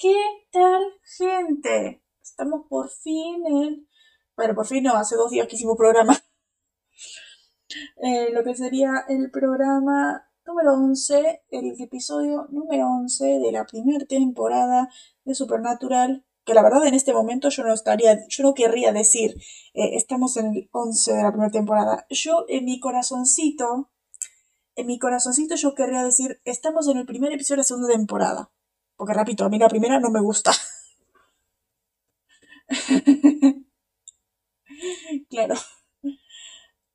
¿Qué tal, gente? Estamos por fin en... Bueno, por fin no, hace dos días que hicimos programa. Eh, lo que sería el programa número 11, el episodio número 11 de la primera temporada de Supernatural. Que la verdad en este momento yo no estaría, yo no querría decir, eh, estamos en el 11 de la primera temporada. Yo en mi corazoncito, en mi corazoncito yo querría decir, estamos en el primer episodio de la segunda temporada. Porque repito, a mí la primera no me gusta. claro.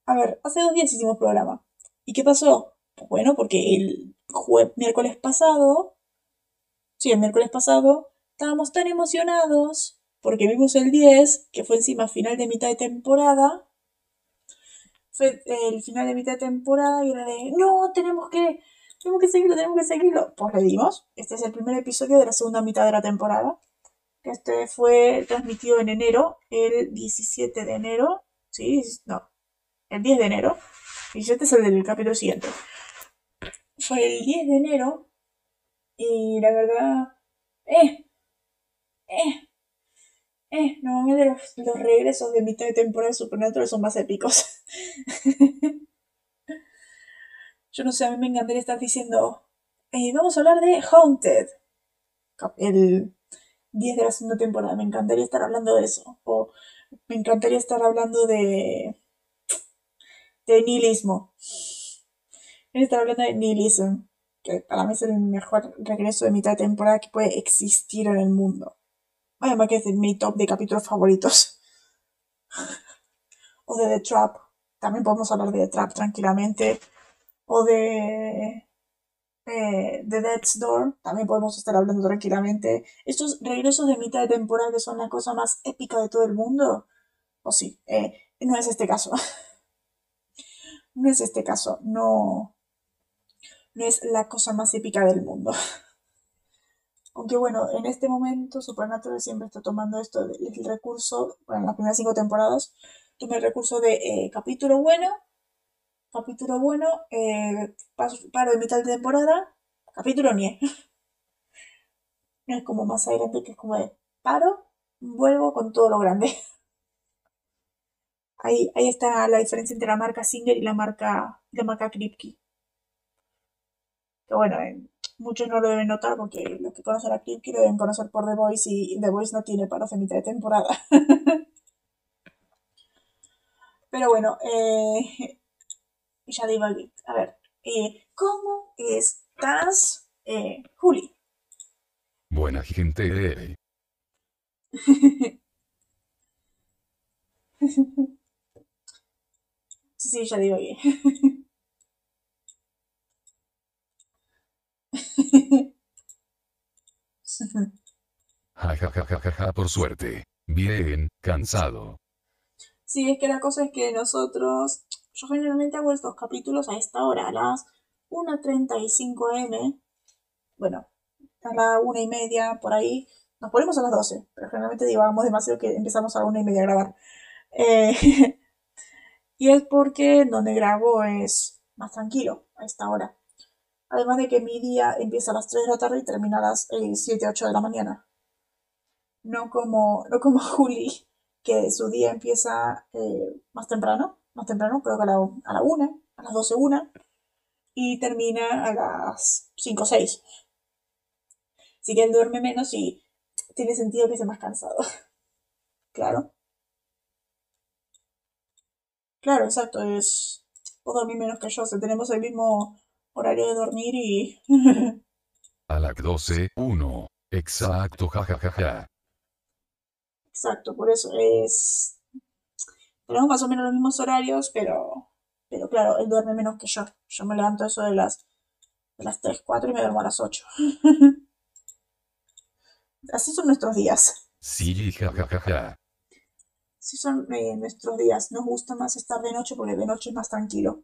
A ver, hace dos días hicimos programa. ¿Y qué pasó? Bueno, porque el miércoles pasado, sí, el miércoles pasado, estábamos tan emocionados porque vimos el 10, que fue encima final de mitad de temporada. Fue el final de mitad de temporada y era de, no, tenemos que tenemos que seguirlo, tenemos que seguirlo. Pues le dimos. Este es el primer episodio de la segunda mitad de la temporada. Este fue transmitido en enero, el 17 de enero. Sí, no, el 10 de enero. Y este es el del capítulo siguiente. Fue el 10 de enero. Y la verdad, eh, eh, eh, normalmente los, regresos de mitad de temporada de Supernatural son más épicos. Yo no sé, a mí me encantaría estar diciendo, eh, vamos a hablar de Haunted, el 10 de la segunda temporada, me encantaría estar hablando de eso. O me encantaría estar hablando de, de nihilismo. Estar hablando de nihilismo, que para mí es el mejor regreso de mitad de temporada que puede existir en el mundo. Además que es de mi top de capítulos favoritos. o de The Trap. También podemos hablar de The Trap tranquilamente o de eh, The Death's Door, también podemos estar hablando tranquilamente. Estos regresos de mitad de temporada que son la cosa más épica de todo el mundo, o sí, eh, no es este caso. no es este caso, no, no es la cosa más épica del mundo. Aunque bueno, en este momento Supernatural siempre está tomando esto, el recurso, bueno, en las primeras cinco temporadas, toma el recurso de eh, capítulo bueno, capítulo bueno, eh, paro de mitad de temporada, capítulo nie. es como más adelante que es como de paro, vuelvo con todo lo grande. Ahí, ahí está la diferencia entre la marca Singer y la marca, la marca Kripke. Que bueno, eh, muchos no lo deben notar porque los que conocen a Kripke lo deben conocer por The Voice y The Voice no tiene paros de mitad de temporada. Pero bueno, eh, ya digo A ver, eh, ¿cómo estás, eh, Juli? Buena gente. sí, sí, ya digo bien. Ja, ja, ja, ja, ja, por suerte. Bien, cansado. Sí, es que la cosa es que nosotros yo generalmente hago estos capítulos a esta hora, a las 1.35 am. Bueno, a la una y media, por ahí. Nos ponemos a las 12, pero generalmente divagamos demasiado que empezamos a la una y media a grabar. Eh, y es porque donde grabo es más tranquilo a esta hora. Además de que mi día empieza a las 3 de la tarde y termina a las 7, 8 de la mañana. No como, no como Juli, que su día empieza eh, más temprano más temprano, creo que a la, a la 1, a las 12 una, y termina a las 5 o 6. Así que él duerme menos y tiene sentido que sea más cansado. claro. Claro, exacto, es... Puedo dormir menos que yo, o sea, tenemos el mismo horario de dormir y... a las 12, 1. Exacto, jajajaja. Ja, ja, ja. Exacto, por eso es tenemos más o menos los mismos horarios, pero, pero claro, él duerme menos que yo. Yo me levanto eso de las, de las 3, 4 y me duermo a las 8. Así son nuestros días. Sí, jajajaja. Ja, ja, Así son eh, nuestros días. Nos gusta más estar de noche porque de noche es más tranquilo.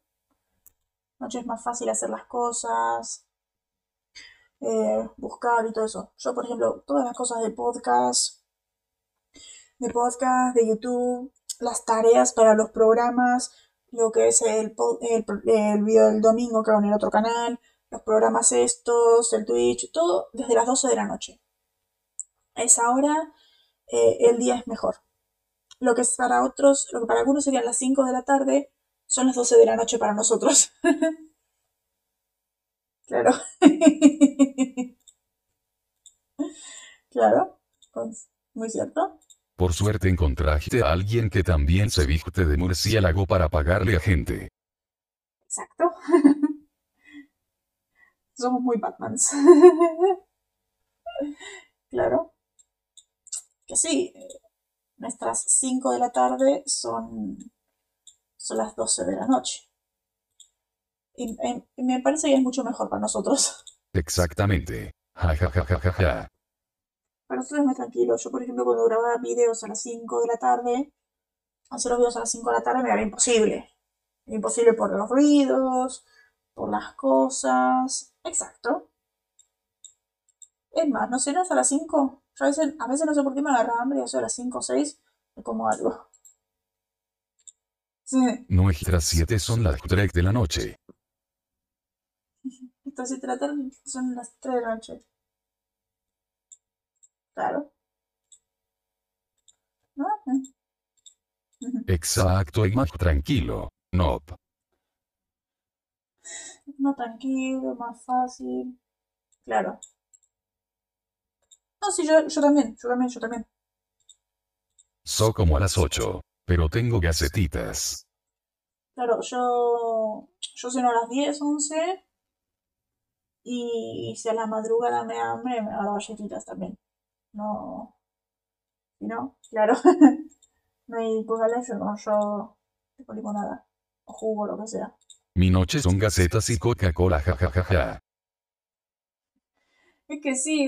Noche es más fácil hacer las cosas, eh, buscar y todo eso. Yo, por ejemplo, todas las cosas de podcast, de podcast, de YouTube, las tareas para los programas, lo que es el, el, el video del domingo que va en el otro canal, los programas estos, el Twitch, todo desde las 12 de la noche. a esa hora eh, el día es mejor. Lo que es para otros, lo que para algunos serían las 5 de la tarde, son las 12 de la noche para nosotros. claro. claro, pues, muy cierto. Por suerte encontraste a alguien que también se viste de murciélago para pagarle a gente. Exacto. Somos muy Batmans. claro. Que sí, nuestras 5 de la tarde son, son las 12 de la noche. Y, me parece que es mucho mejor para nosotros. Exactamente. Ja, ja, ja, ja, ja, Para nosotros es más tranquilo. Yo, por ejemplo, cuando grababa videos a las 5 de la tarde, hacer los videos a las 5 de la tarde me era imposible. Imposible por los ruidos, por las cosas. Exacto. Es más, ¿no cenas a las 5? Yo a veces, a veces no sé por qué me agarra hambre y eso a las 5 o 6 me como algo. Sí. Nuestras 7 son las 3 de la noche. Entonces, tratar son las 3 de la noche. Claro. ¿No? Exacto y más tranquilo. No. Más tranquilo, más fácil. Claro. No, sí, yo, yo también, yo también, yo también. So como a las 8, pero tengo gacetitas. Claro, yo, yo ceno a las 10, 11. Y si a la madrugada me hambre, me hago galletitas también. No. ¿Y no? Claro. no hay yo no, yo tipo limonada. O jugo, lo que sea. Mi noche son gacetas y Coca-Cola, jajajaja. Es que sí,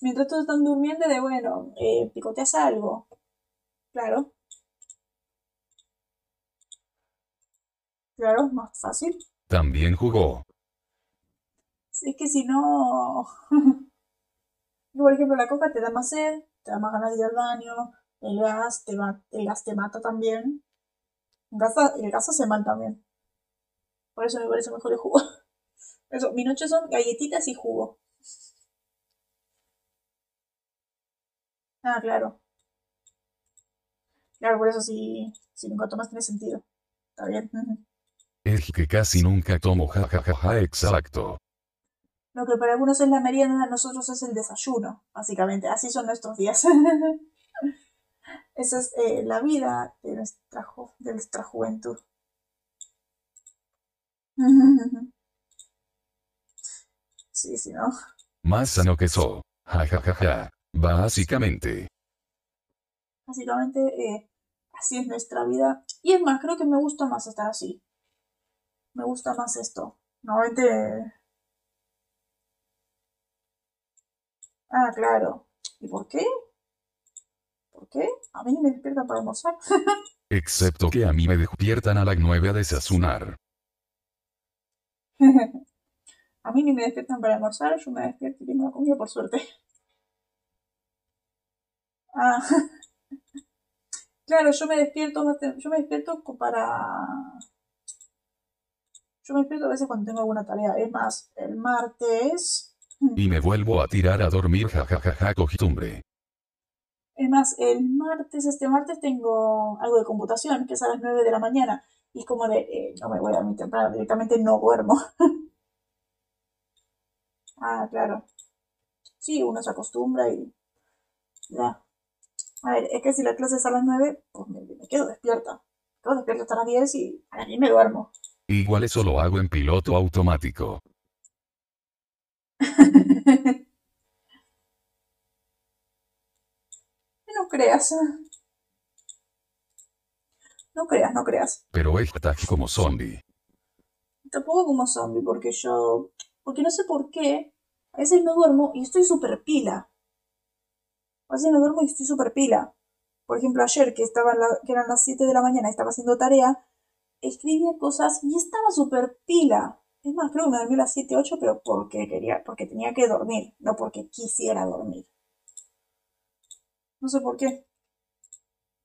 mientras todos están durmiendo, de bueno, eh, picoteas algo. Claro. Claro, más fácil. También jugó. Es que si no. Por ejemplo, la coca te da más sed, te da más ganas de ir al baño, el gas te, el gas te mata también. El gas, el gas hace mal también. Por eso me parece mejor el jugo. Eso, mi noche son galletitas y jugo. Ah, claro. Claro, por eso si, si nunca tomas tiene sentido. Está bien. Es que casi nunca tomo jajajaja, exacto. Lo que para algunos es la merienda, nosotros es el desayuno, básicamente. Así son nuestros días. Esa es eh, la vida de nuestra, de nuestra juventud. Sí, sí, ¿no? Más sano que eso. Ja, Básicamente. Básicamente, eh, así es nuestra vida. Y es más, creo que me gusta más estar así. Me gusta más esto. Normalmente... Ah, claro. ¿Y por qué? ¿Por qué? A mí me despiertan para almorzar. Excepto que a mí me despiertan a las nueve a desayunar. a mí ni me despiertan para almorzar, yo me despierto y tengo la comida por suerte. Ah. Claro, yo me despierto, yo me despierto para... Yo me despierto a veces cuando tengo alguna tarea. Es más, el martes... Y me vuelvo a tirar a dormir, jajajaja, costumbre. Es más, el martes, este martes tengo algo de computación, que es a las 9 de la mañana. Y es como de, eh, no me voy a mi temprano, directamente no duermo. ah, claro. Sí, uno se acostumbra y ya. A ver, es que si la clase es a las 9, pues me, quedo despierta. Quedo despierta hasta las 10 y a mí me duermo. Igual eso lo hago en piloto automático. no creas. No creas, no creas. Pero es ataque como zombie. Tampoco como zombie, porque yo... Porque no sé por qué. A veces me duermo y estoy súper pila. Así me duermo y estoy súper pila. Por ejemplo, ayer que, estaba que eran las 7 de la mañana y estaba haciendo tarea, escribía cosas y estaba súper pila. Es más, creo que me dormí a las 7, 8, pero porque quería, porque tenía que dormir, no porque quisiera dormir. No sé por qué.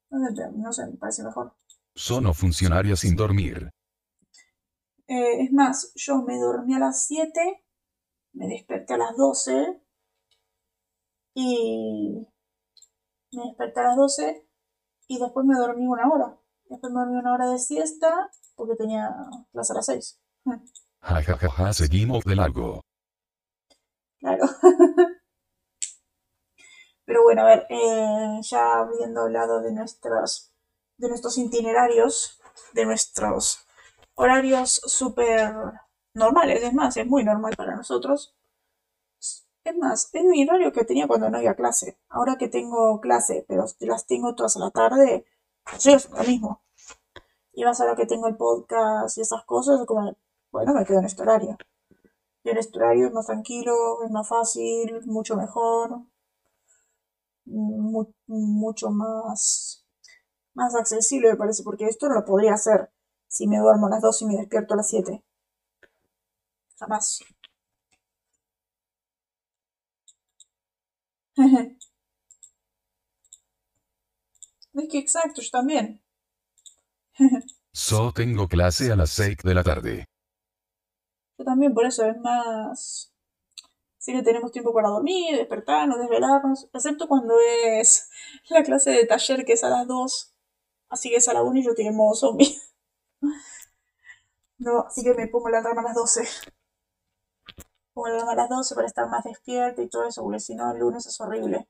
No sé, me parece mejor. Son funcionarios sin dormir. Eh, es más, yo me dormí a las 7, me desperté a las 12 y me desperté a las 12 y después me dormí una hora. Después me dormí una hora de siesta porque tenía clase a las 6. Ja, ja, ja, ja, seguimos de largo. Claro. Pero bueno, a ver, eh, ya habiendo hablado de nuestros, de nuestros itinerarios, de nuestros horarios súper normales, es más, es muy normal para nosotros. Es más, es mi horario que tenía cuando no había clase. Ahora que tengo clase, pero las tengo todas a la tarde, es lo mismo. Y más ahora que tengo el podcast y esas cosas, como, bueno, me quedo en este horario. Y en este horario es más tranquilo, es más fácil, mucho mejor, mu- mucho más, más accesible me parece, porque esto no lo podría hacer si me duermo a las 2 y me despierto a las 7. Jamás. Es que exacto, yo también. So tengo clase a las 6 de la tarde. Yo también, por eso es más. Sí que tenemos tiempo para dormir, despertarnos, desvelarnos, excepto cuando es la clase de taller que es a las 2. Así que es a la 1 y yo estoy en modo zombie. No, así que me pongo la alarma a las 12. Pongo la alarma a las 12 para estar más despierta y todo eso, porque si no el lunes es horrible.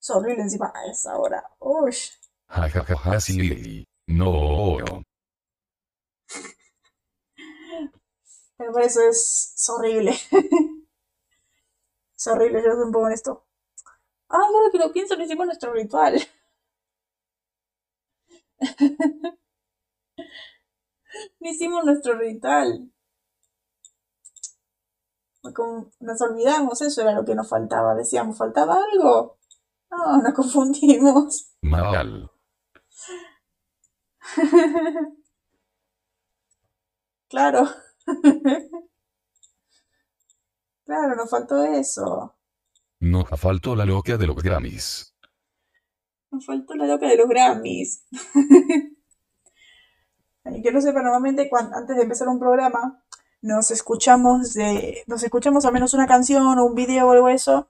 Es horrible encima a esa hora. Uy. Ja, ja, ja, ja, sí. No. Pero eso es, es horrible. es horrible, yo soy un poco en esto. Ay, ahora que lo pienso, no hicimos nuestro ritual. No hicimos nuestro ritual. Como nos olvidamos, eso era lo que nos faltaba. Decíamos, ¿faltaba algo? No, nos confundimos. Mal. Claro. Claro, nos faltó eso. Nos faltó la loca de los Grammys. Nos faltó la loca de los Grammys. Y que no sepa, normalmente cuan- antes de empezar un programa, nos escuchamos de, nos escuchamos al menos una canción o un video o algo eso,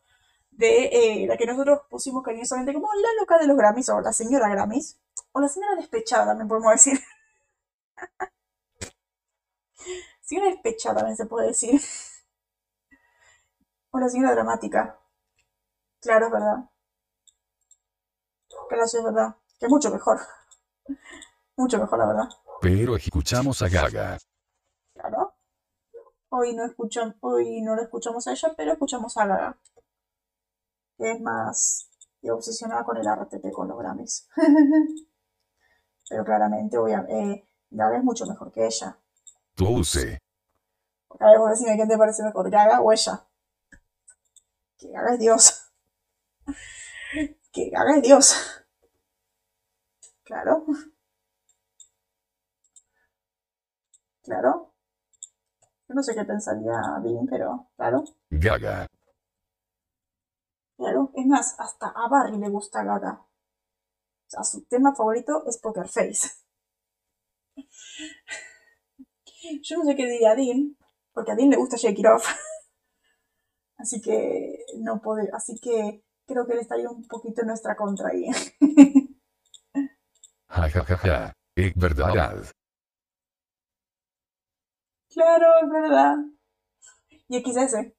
de eh, la que nosotros pusimos cariñosamente como la loca de los Grammys, o la señora Grammys, o la señora despechada también podemos decir. Señora despechada también se puede decir. O la señora dramática. Claro, es verdad. Claro, sí es verdad. Que es mucho mejor. Mucho mejor, la verdad. Pero escuchamos a Gaga. Claro. Hoy no escuchan, hoy no la escuchamos a ella, pero escuchamos a Gaga. Que es más eh, obsesionada con el arte que con los Grammys. pero claramente, obviamente, Gaga es mucho mejor que ella. Tú use. A ver, decime quién te parece mejor, Gaga o ella. Que Gaga es Dios. Que Gaga es Dios. Claro. Claro. Yo no sé qué pensaría Dean, pero claro. Gaga. Claro. Es más, hasta a Barry le gusta Gaga. O sea, su tema favorito es Poker Face. Yo no sé qué diría Dean, porque a Dean le gusta Shake It Off. Así que no puede, así que creo que él estaría un poquito en nuestra contra ahí. Ja, ja, ja, ja. Es verdad. claro, es verdad. Y XS.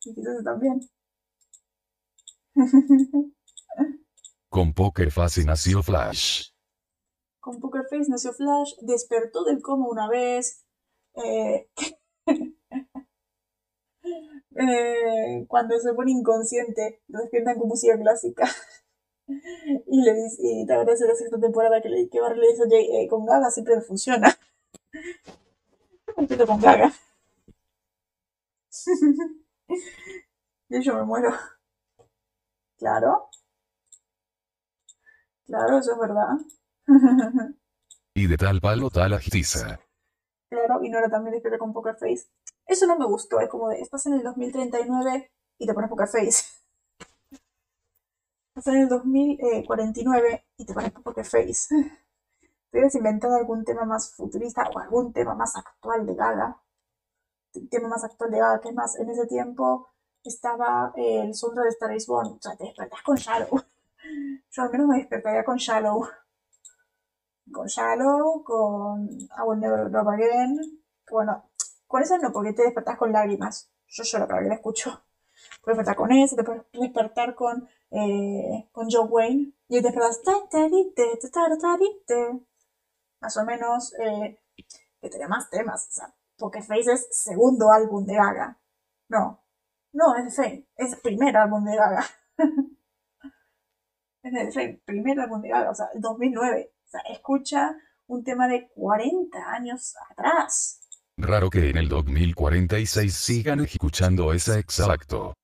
XS también. Con Poker Face nació Flash. Con Poker Face nació Flash, despertó del coma una vez. eh, eh, cuando se pone inconsciente, lo despiertan con música clásica. y le dice, y te de la sexta temporada que, le, que Barry le dice eh, con Gaga siempre funciona. Me con Gaga. y yo me muero. Claro. Claro, eso es verdad. Y de tal palo tal astiza. Claro, y Nora también despierta con Poker Face. Eso no me gustó, es como de, estás en el 2039 y te pones Poker Face. Estás en el 2049 y te pones Poker Face. Te hubieras inventado algún tema más futurista o algún tema más actual de Gaga. El tema más actual de Gaga, que es más, en ese tiempo estaba el soundtrack de Star is Born. O sea, te despertás con Shallow. Yo al menos me despertaría con Shallow. Con Shallow, con I Will Never Love Again. Bueno, con eso no, porque te despertás con lágrimas. Yo lloro cada que la escucho. Puedes despertar con eso, te puedes despertar con, eh, con Joe Wayne. Y te despertas. Más o menos. Eh, que tenía más temas. O sea, Poker Face es segundo álbum de Gaga. No. No, es de Fame. Es el primer álbum de Gaga. es Fame. Primer álbum de Gaga. O sea, 2009. O sea, escucha un tema de 40 años atrás. Raro que en el 2046 sigan escuchando ese exacto.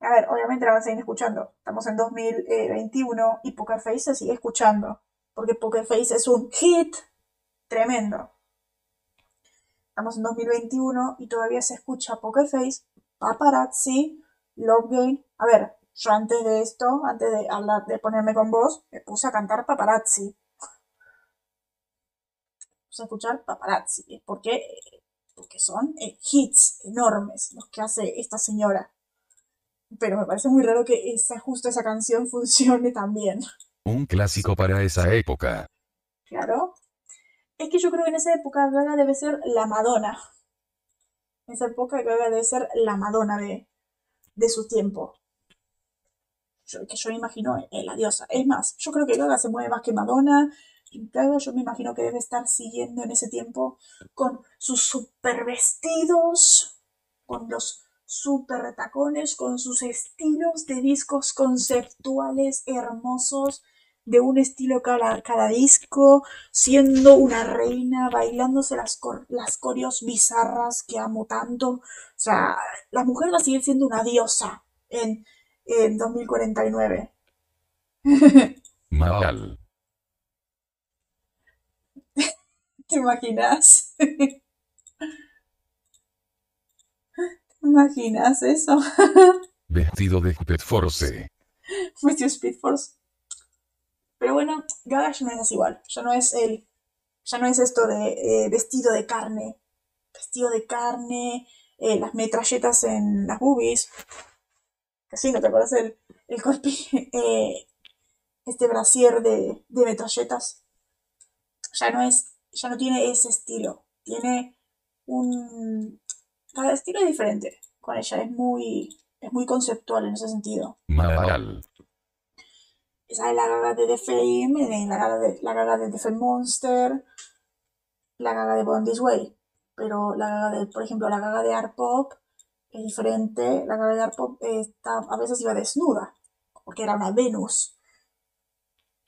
A ver, obviamente la van a seguir escuchando. Estamos en 2021 y Poker Face se sigue escuchando. Porque Poker Face es un hit tremendo. Estamos en 2021 y todavía se escucha Poker Face, Paparazzi, Love Game. A ver, yo antes de esto, antes de hablar, de ponerme con vos, me puse a cantar Paparazzi a escuchar paparazzi. ¿Por qué? Porque son eh, hits enormes los que hace esta señora. Pero me parece muy raro que esa, justo esa canción funcione también. Un clásico para esa época. Claro. Es que yo creo que en esa época Gaga debe ser la Madonna. En esa época Gaga debe ser la Madonna de, de su tiempo. que yo imagino eh, la diosa. Es más, yo creo que Gaga se mueve más que Madonna, yo me imagino que debe estar siguiendo en ese tiempo con sus super vestidos, con los super tacones, con sus estilos de discos conceptuales hermosos, de un estilo cada, cada disco, siendo una reina, bailándose las, las coreos bizarras que amo tanto. O sea, la mujer va a seguir siendo una diosa en, en 2049. Mal. ¿Te imaginas? ¿Te imaginas eso? Vestido de Speed Force. Vestido de Speed Force. Pero bueno, Gaga ya no es igual. Ya no es el. Ya no es esto de eh, vestido de carne. Vestido de carne, eh, las metralletas en las boobies. Casi no te acuerdas el, el eh, este brasier de, de metralletas. Ya no es ya no tiene ese estilo. Tiene un... Cada estilo es diferente con ella. Es muy, es muy conceptual en ese sentido. Esa es la gaga de The Fame, la gaga de, la gaga de The Fame Monster, la gaga de Born This Way. Pero la gaga de, por ejemplo, la gaga de Art Pop es diferente. La gaga de Art Pop está, a veces iba desnuda, porque era una Venus.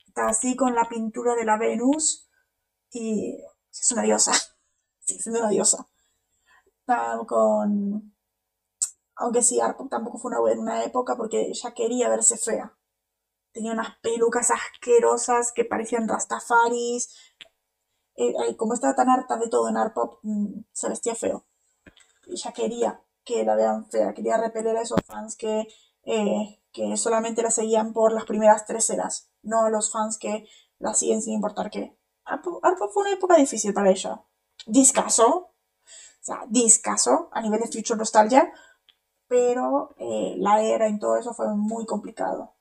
Está así con la pintura de la Venus y es una diosa. Sí, es una diosa. con. Aunque sí, tampoco fue una buena época porque ella quería verse fea. Tenía unas pelucas asquerosas que parecían rastafaris. Eh, como estaba tan harta de todo en Arpop, mm, se vestía feo. Ella quería que la vean fea, quería repeler a esos fans que, eh, que solamente la seguían por las primeras tres eras, no a los fans que la siguen sin importar qué. Arpa fue una época difícil para ella. Discaso, o sea, discaso a nivel de Future Nostalgia, pero eh, la era en todo eso fue muy complicado.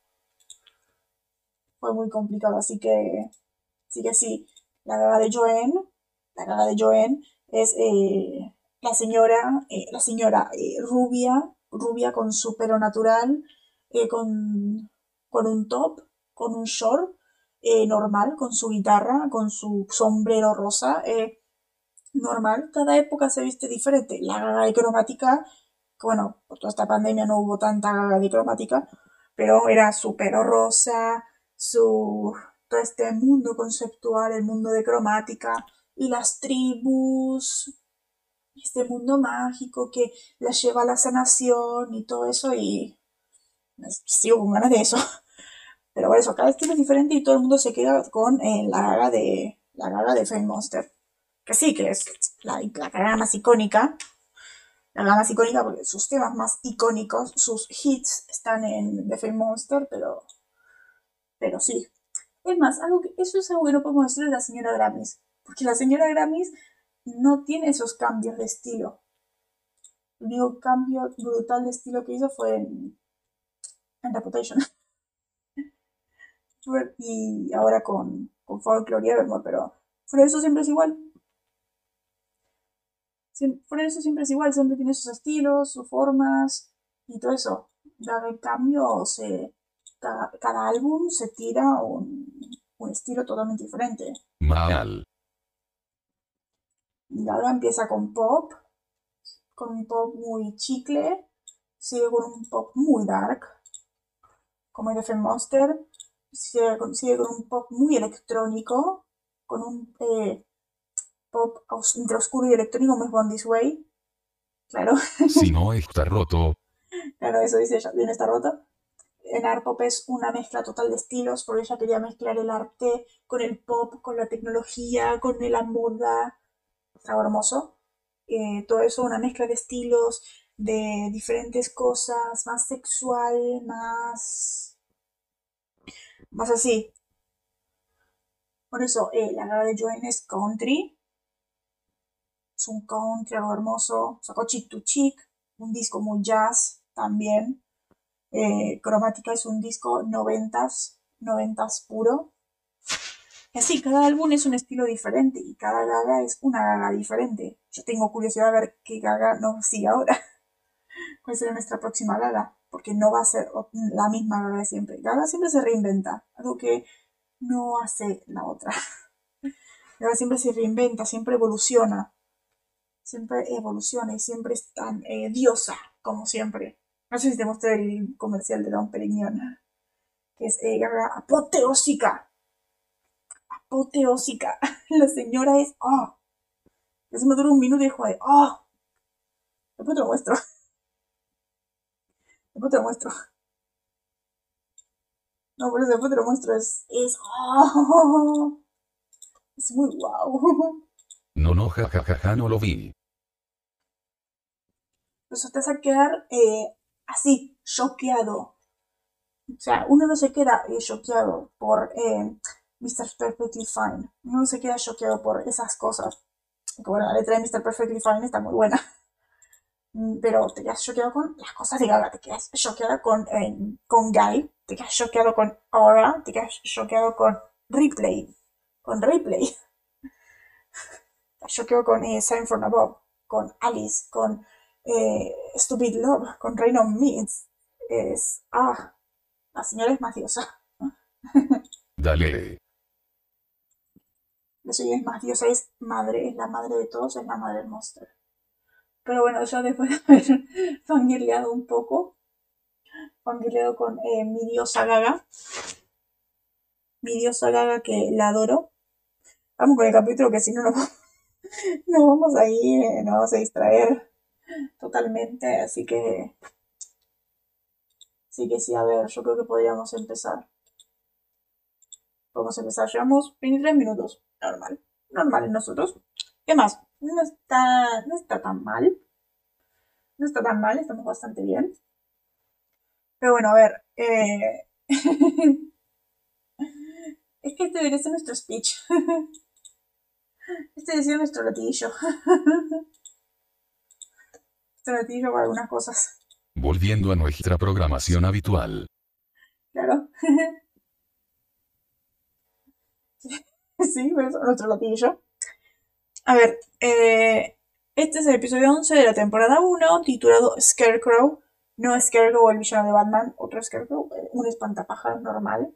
Fue muy complicado, así que, así que sí, la gaga de Joanne, la gaga de Joanne es eh, la señora, eh, la señora rubia, rubia con su pelo natural, con, con un top, con un short, eh, normal, con su guitarra, con su sombrero rosa, eh, normal. Cada época se viste diferente. La gaga de cromática, bueno, por toda esta pandemia no hubo tanta gaga de cromática, pero era su pelo rosa, su todo este mundo conceptual, el mundo de cromática y las tribus, este mundo mágico que la lleva a la sanación y todo eso y sigo con ganas de eso. Pero por eso, cada estilo es diferente y todo el mundo se queda con eh, la gaga de la gaga de Fame Monster. Que sí, que es la, la gaga más icónica. La gaga más icónica porque sus temas más icónicos, sus hits están en The Fame Monster, pero, pero sí. Es más, algo que, eso es algo que no podemos decir de la señora Grammys. Porque la señora Grammys no tiene esos cambios de estilo. El único cambio brutal de estilo que hizo fue en, en Reputation. y ahora con, con Folklore y Evermore, pero fuera de eso siempre es igual. fuera de eso siempre es igual, siempre tiene sus estilos, sus formas y todo eso. En cambio, se, cada, álbum se tira un, un estilo totalmente diferente. Mal. Y ahora empieza con pop, con un pop muy chicle, sigue con un pop muy dark, como el FM Monster, sigue con, un pop muy electrónico, con un eh, pop entre oscuro y electrónico, Born This Way. Claro. Si no está roto. Claro, eso dice ella, bien está roto. En Art Pop es una mezcla total de estilos, porque ella quería mezclar el arte con el pop, con la tecnología, con la moda. Está hermoso. Eh, todo eso, una mezcla de estilos, de diferentes cosas, más sexual, más más así. Por eso, eh, la cara de Joanne es country. Es un country algo hermoso. Sacó Chick to Chick, un disco muy jazz también. Eh, Cromática es un disco noventas, noventas puro. Y así, cada álbum es un estilo diferente y cada gaga es una gaga diferente. Yo tengo curiosidad de ver qué gaga nos sigue ahora. ¿Cuál será nuestra próxima gaga? Porque no va a ser la misma Gaga siempre. Gaga siempre se reinventa, algo que no hace la otra. Gaga siempre se reinventa, siempre evoluciona, siempre evoluciona y siempre es tan eh, diosa como siempre. No sé si te mostré el comercial de Don Perignon, que es eh, apoteósica. Apoteósica. La señora es, oh. Eso me dura un minuto y dijo, oh. Después te lo muestro. Después te lo muestro. No, por eso después te lo muestro. Es. Es. Oh, es muy guau. No, no, jajajaja, no lo vi. Pues te vas a quedar eh, así, choqueado. O sea, uno no se queda eh, choqueado por eh, Mr. Perfectly Fine. Uno no se queda choqueado por esas cosas. Que bueno, la letra de Mr. Perfectly Fine está muy buena. Mm, pero te quedas choqueado con las cosas de Gaga, te quedas choqueado con, eh, con Guy, te quedas choqueado con Aura, te quedas choqueado con Replay, con Replay, te choqueado con eh, Sign from Above, con Alice, con eh, Stupid Love, con Rain on Meats, es, ah, la señora es más diosa. Dale. La señora es más diosa, es madre, es la madre de todos, es la madre del monster. Pero bueno, ya después de haber fangirleado un poco, fangirleado con eh, mi diosa Gaga, mi diosa Gaga que la adoro. Vamos con el capítulo que si no nos, vamos a ir, eh, nos vamos a distraer totalmente, así que... Sí que sí, a ver, yo creo que podríamos empezar. Vamos a empezar, llevamos 23 minutos, normal, normal en nosotros. ¿Qué más? No está, no está tan mal. No está tan mal, estamos bastante bien. Pero bueno, a ver. Eh... es que este debería ser nuestro speech. este debería ser nuestro latillo. nuestro latillo para algunas cosas. Volviendo a nuestra programación habitual. Claro. sí, nuestro latillo. A ver, eh, este es el episodio 11 de la temporada 1, titulado Scarecrow. No Scarecrow el villano de Batman, otro Scarecrow, eh, un espantapájaro normal.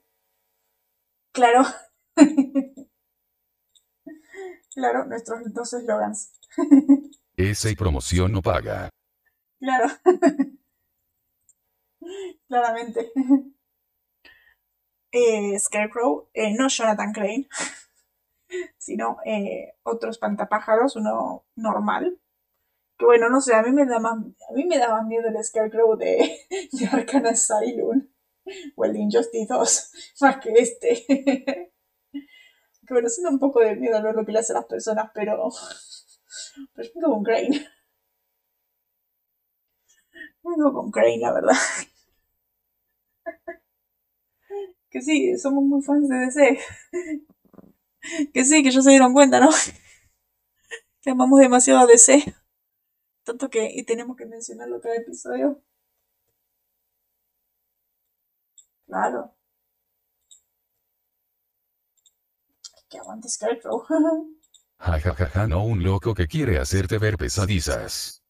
Claro. claro, nuestros dos eslogans. Esa y promoción no paga. Claro. Claramente. Eh, Scarecrow, no Jonathan Crane sino eh, otros pantapájaros, uno normal. Que bueno, no sé, a mí me da más, a mí me da más miedo el Scarecrow de, de Arkham Asylum o el de Injustice 2, más que este. que bueno, siento un poco de miedo al ver lo que le hace a las personas, pero. Pero es con Crane. Vengo con Crane, la verdad. que sí, somos muy fans de DC. que sí, que ya se dieron cuenta, ¿no? que amamos demasiado a DC. Tanto que tenemos que mencionarlo cada episodio. Claro. Que aguante Scarecrow. Jajajaja, no un loco que quiere hacerte ver pesadizas.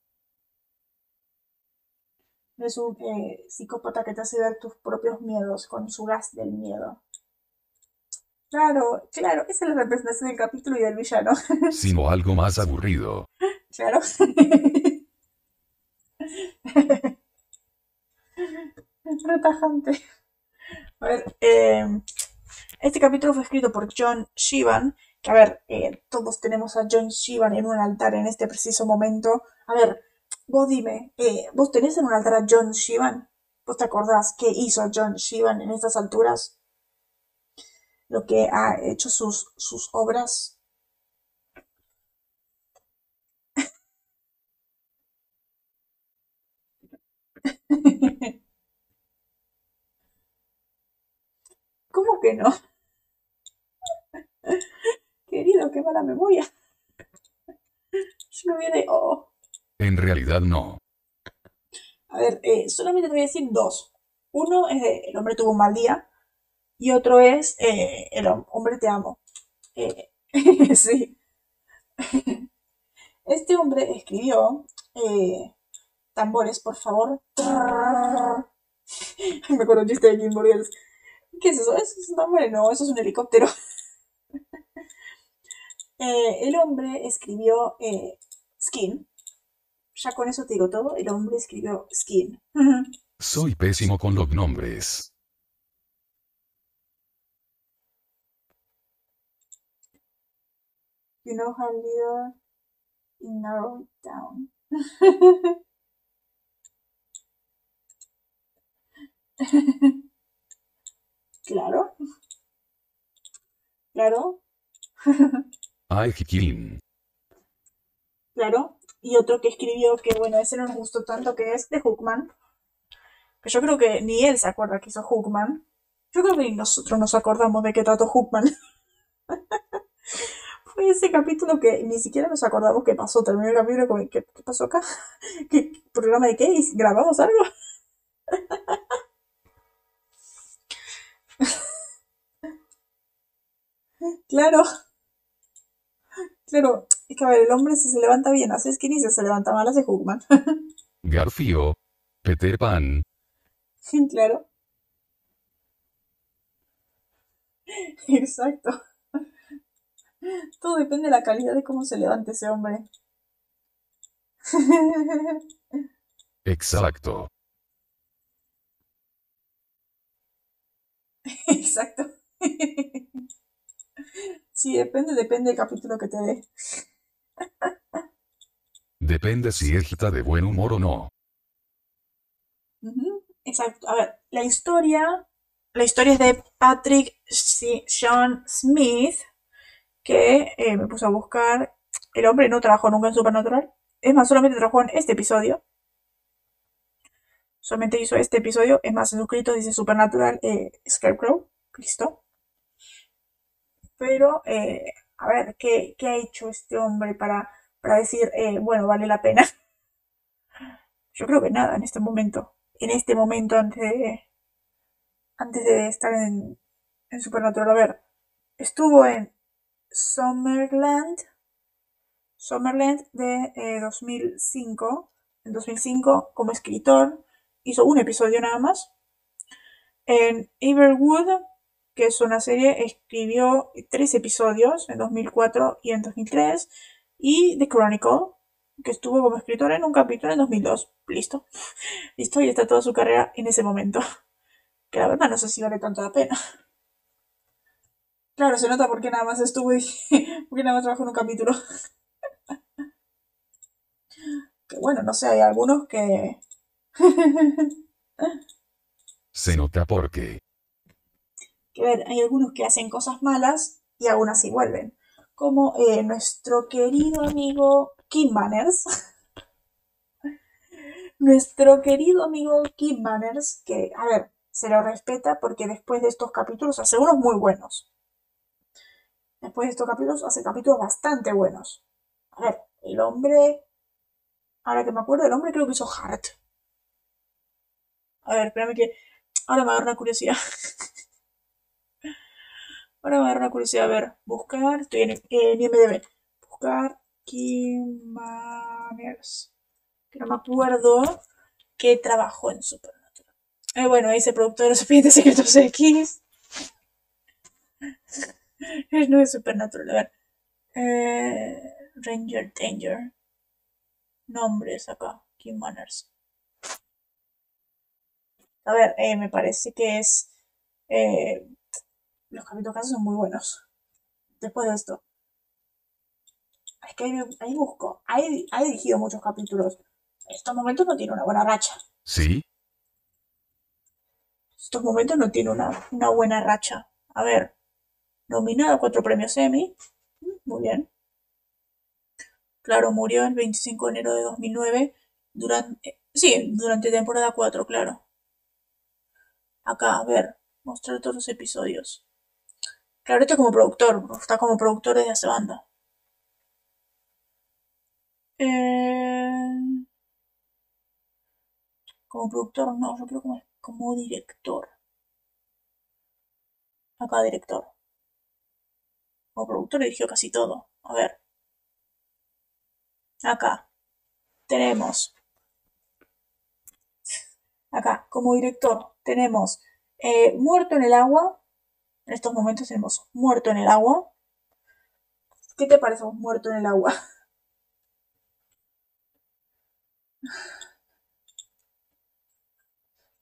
No es un eh, psicópata que te hace ver tus propios miedos con su gas del miedo. Claro, claro, esa es la representación del capítulo y del villano. Sino algo más aburrido. claro. Retajante. A ver, eh, este capítulo fue escrito por John Shivan, que a ver, eh, todos tenemos a John Shivan en un altar en este preciso momento. A ver, vos dime, eh, ¿vos tenés en un altar a John Shivan? ¿Vos te acordás qué hizo John Shivan en estas alturas? Lo que ha hecho sus, sus obras. ¿Cómo que no? Querido, qué mala memoria. Yo me voy de... Oh. En realidad no. A ver, eh, solamente te voy a decir dos. Uno es de El hombre tuvo un mal día. Y otro es eh, El hombre te amo. Eh, sí. Este hombre escribió... Eh, tambores, por favor. Me acuerdo un chiste de Jim Borges. ¿Qué es eso? ¿Eso es un tambor? No, eso es un helicóptero. Eh, el hombre escribió Skin. Ya con eso te digo todo. El hombre escribió Skin. Soy pésimo con los nombres. You know how little narrow down. claro. Claro. Ay. Claro. Y otro que escribió que, bueno, ese no nos gustó tanto, que es de Hookman. Que yo creo que ni él se acuerda que hizo Hookman. Yo creo que ni nosotros nos acordamos de qué trató Hookman. Fue ese capítulo que ni siquiera nos acordamos qué pasó. Terminó el capítulo con ¿qué, qué pasó acá? ¿Qué programa de qué? ¿Grabamos algo? claro. Claro, es que a ver, el hombre si se levanta bien hace si se levanta mal hace Hookman. Garfio. Peter Pan. claro. Exacto. Todo depende de la calidad de cómo se levante ese hombre. Exacto. Exacto. Sí, depende, depende del capítulo que te dé. Depende si está de buen humor o no. Exacto. A ver, la historia. La historia es de Patrick Sean Smith. Que eh, me puse a buscar. El hombre no trabajó nunca en Supernatural. Es más, solamente trabajó en este episodio. Solamente hizo este episodio. Es más, suscrito dice Supernatural eh, Scarecrow. Listo. Pero, eh, a ver, ¿qué, qué ha hecho este hombre para, para decir, bueno, vale la pena? Yo creo que nada en este momento. En este momento, antes de, antes de estar en, en Supernatural. A ver, estuvo en Summerland. Summerland de eh, 2005. En 2005, como escritor, hizo un episodio nada más. En Everwood, que es una serie, escribió tres episodios en 2004 y en 2003. Y The Chronicle, que estuvo como escritor en un capítulo en 2002. Listo. Listo, y está toda su carrera en ese momento. Que la verdad no sé si vale tanto la pena. Claro, se nota porque nada más estuvo y porque nada más trabajó en un capítulo. Que bueno, no sé, hay algunos que... Se nota porque. que ver, hay algunos que hacen cosas malas y aún así vuelven. Como eh, nuestro querido amigo Kim Manners. nuestro querido amigo Kim Manners, que, a ver, se lo respeta porque después de estos capítulos hace unos muy buenos. Después de estos capítulos hace capítulos bastante buenos. A ver, el hombre Ahora que me acuerdo del nombre, creo que hizo Hart. A ver, espérame que. Ahora me agarra una curiosidad. Ahora me agarra una curiosidad. A ver, buscar. Estoy en, en IMDB. Buscar Kim Manners. Que no me acuerdo que trabajó en Supernatural. Eh, bueno, dice productor de los expedientes secretos X. no es Supernatural. A ver. Eh, Ranger Danger. Nombres acá. Kim Manners. A ver, eh, me parece que es. Eh, los capítulos casos son muy buenos. Después de esto. Es que ahí, ahí busco. Ha, ha dirigido muchos capítulos. En estos momentos no tiene una buena racha. ¿Sí? En estos momentos no tiene una, una buena racha. A ver. Nominado a cuatro premios Emmy. Muy bien. Claro, murió el 25 de enero de 2009 durante... Sí, durante temporada 4, claro. Acá, a ver, mostrar todos los episodios. Claro, este como productor, está como productor desde hace banda. Eh... Como productor, no, yo creo como, como director. Acá, director. Como productor dirigió casi todo. A ver. Acá tenemos. Acá, como director, tenemos eh, Muerto en el agua. En estos momentos tenemos Muerto en el agua. ¿Qué te parece Muerto en el agua?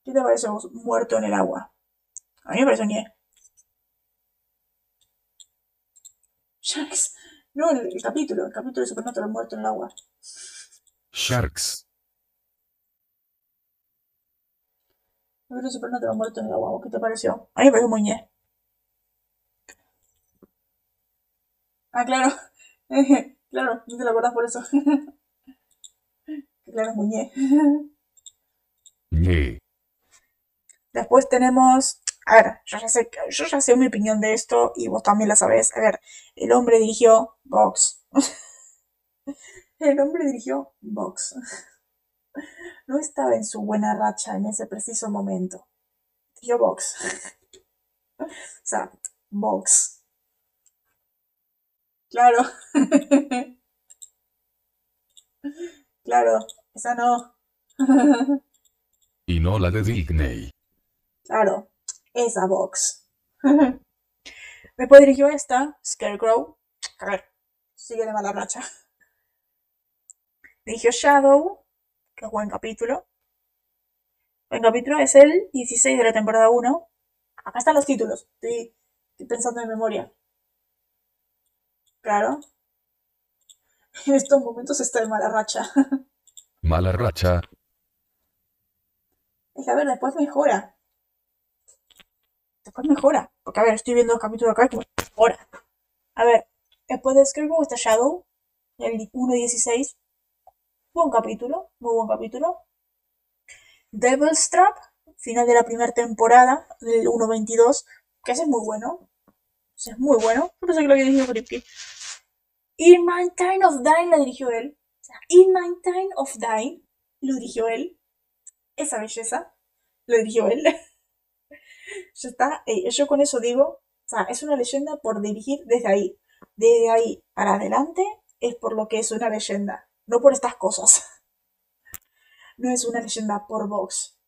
¿Qué te parece Muerto en el agua? A mí me parece nie. Sharks. No, el, el, capítulo, el capítulo de Supernatural Muerto en el agua. Sharks. El capítulo de Supernatural Muerto en el agua. ¿Qué te pareció? A mí me pareció muy ñe. Ah, claro. claro, no te lo acordás por eso. claro, es muy ñe. ñe. Después tenemos a ver, yo ya, sé, yo ya sé mi opinión de esto y vos también la sabés. A ver, el hombre dirigió Vox. el hombre dirigió Vox. No estaba en su buena racha en ese preciso momento. Dirigió Vox. O sea, Vox. Claro. claro, esa no. y no la de Disney. Claro, esa box. Después dirigió esta, Scarecrow. A ver, sigue de mala racha. Dirigió Shadow, que es buen capítulo. Buen capítulo es el 16 de la temporada 1. Acá están los títulos, estoy, estoy pensando en memoria. Claro. En estos momentos está de mala racha. Mala racha. Es que a ver, después mejora después mejora. Porque, a ver, estoy viendo el capítulo acá que mejora. A ver, después de Scarecrow está Shadow, el 1.16. Buen capítulo, muy buen capítulo. Devil's Trap, final de la primera temporada, del 1.22, que ese es muy bueno. Es muy bueno. Yo pensé que lo había dirigido Kripke. In My Time of Dying lo dirigió él. In My Time of Dying lo dirigió él. Esa belleza lo dirigió él. ya está, yo con eso digo, o sea, es una leyenda por dirigir desde ahí. Desde ahí para adelante es por lo que es una leyenda, no por estas cosas. No es una leyenda por Vox.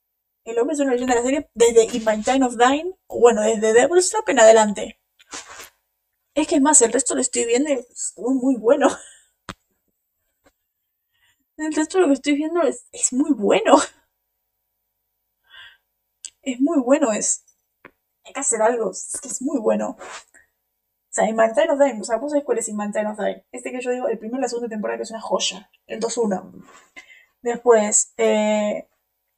El hombre es una leyenda de la serie desde In My Time of Dying, o bueno, desde Devil's Trap en adelante. Es que es más, el resto lo estoy viendo y estuvo muy bueno. El resto de lo que estoy viendo es, es muy bueno. Es muy bueno, es hay que hacer algo, es que es muy bueno. O sea, Inmantine of Time, o sea, vos sabés cuál es Inmantine of Time. Este que yo digo, el primero y la segunda temporada, que es una joya, el 2-1. Después, eh,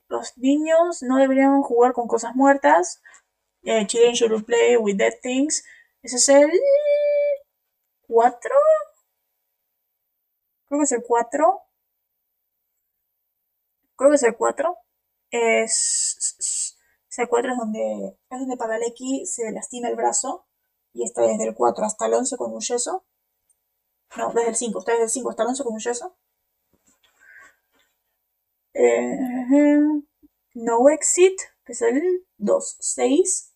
los niños no deberían jugar con cosas muertas. Eh, children should play with dead things. Ese es el 4. Creo que es el 4. Creo que es el 4. Es C4 es donde, es donde Padalecki se lastima el brazo y está desde el 4 hasta el 11 con un yeso. No, desde el 5, está desde el 5 hasta el 11 con un yeso. Eh, no Exit, que es el 2.6.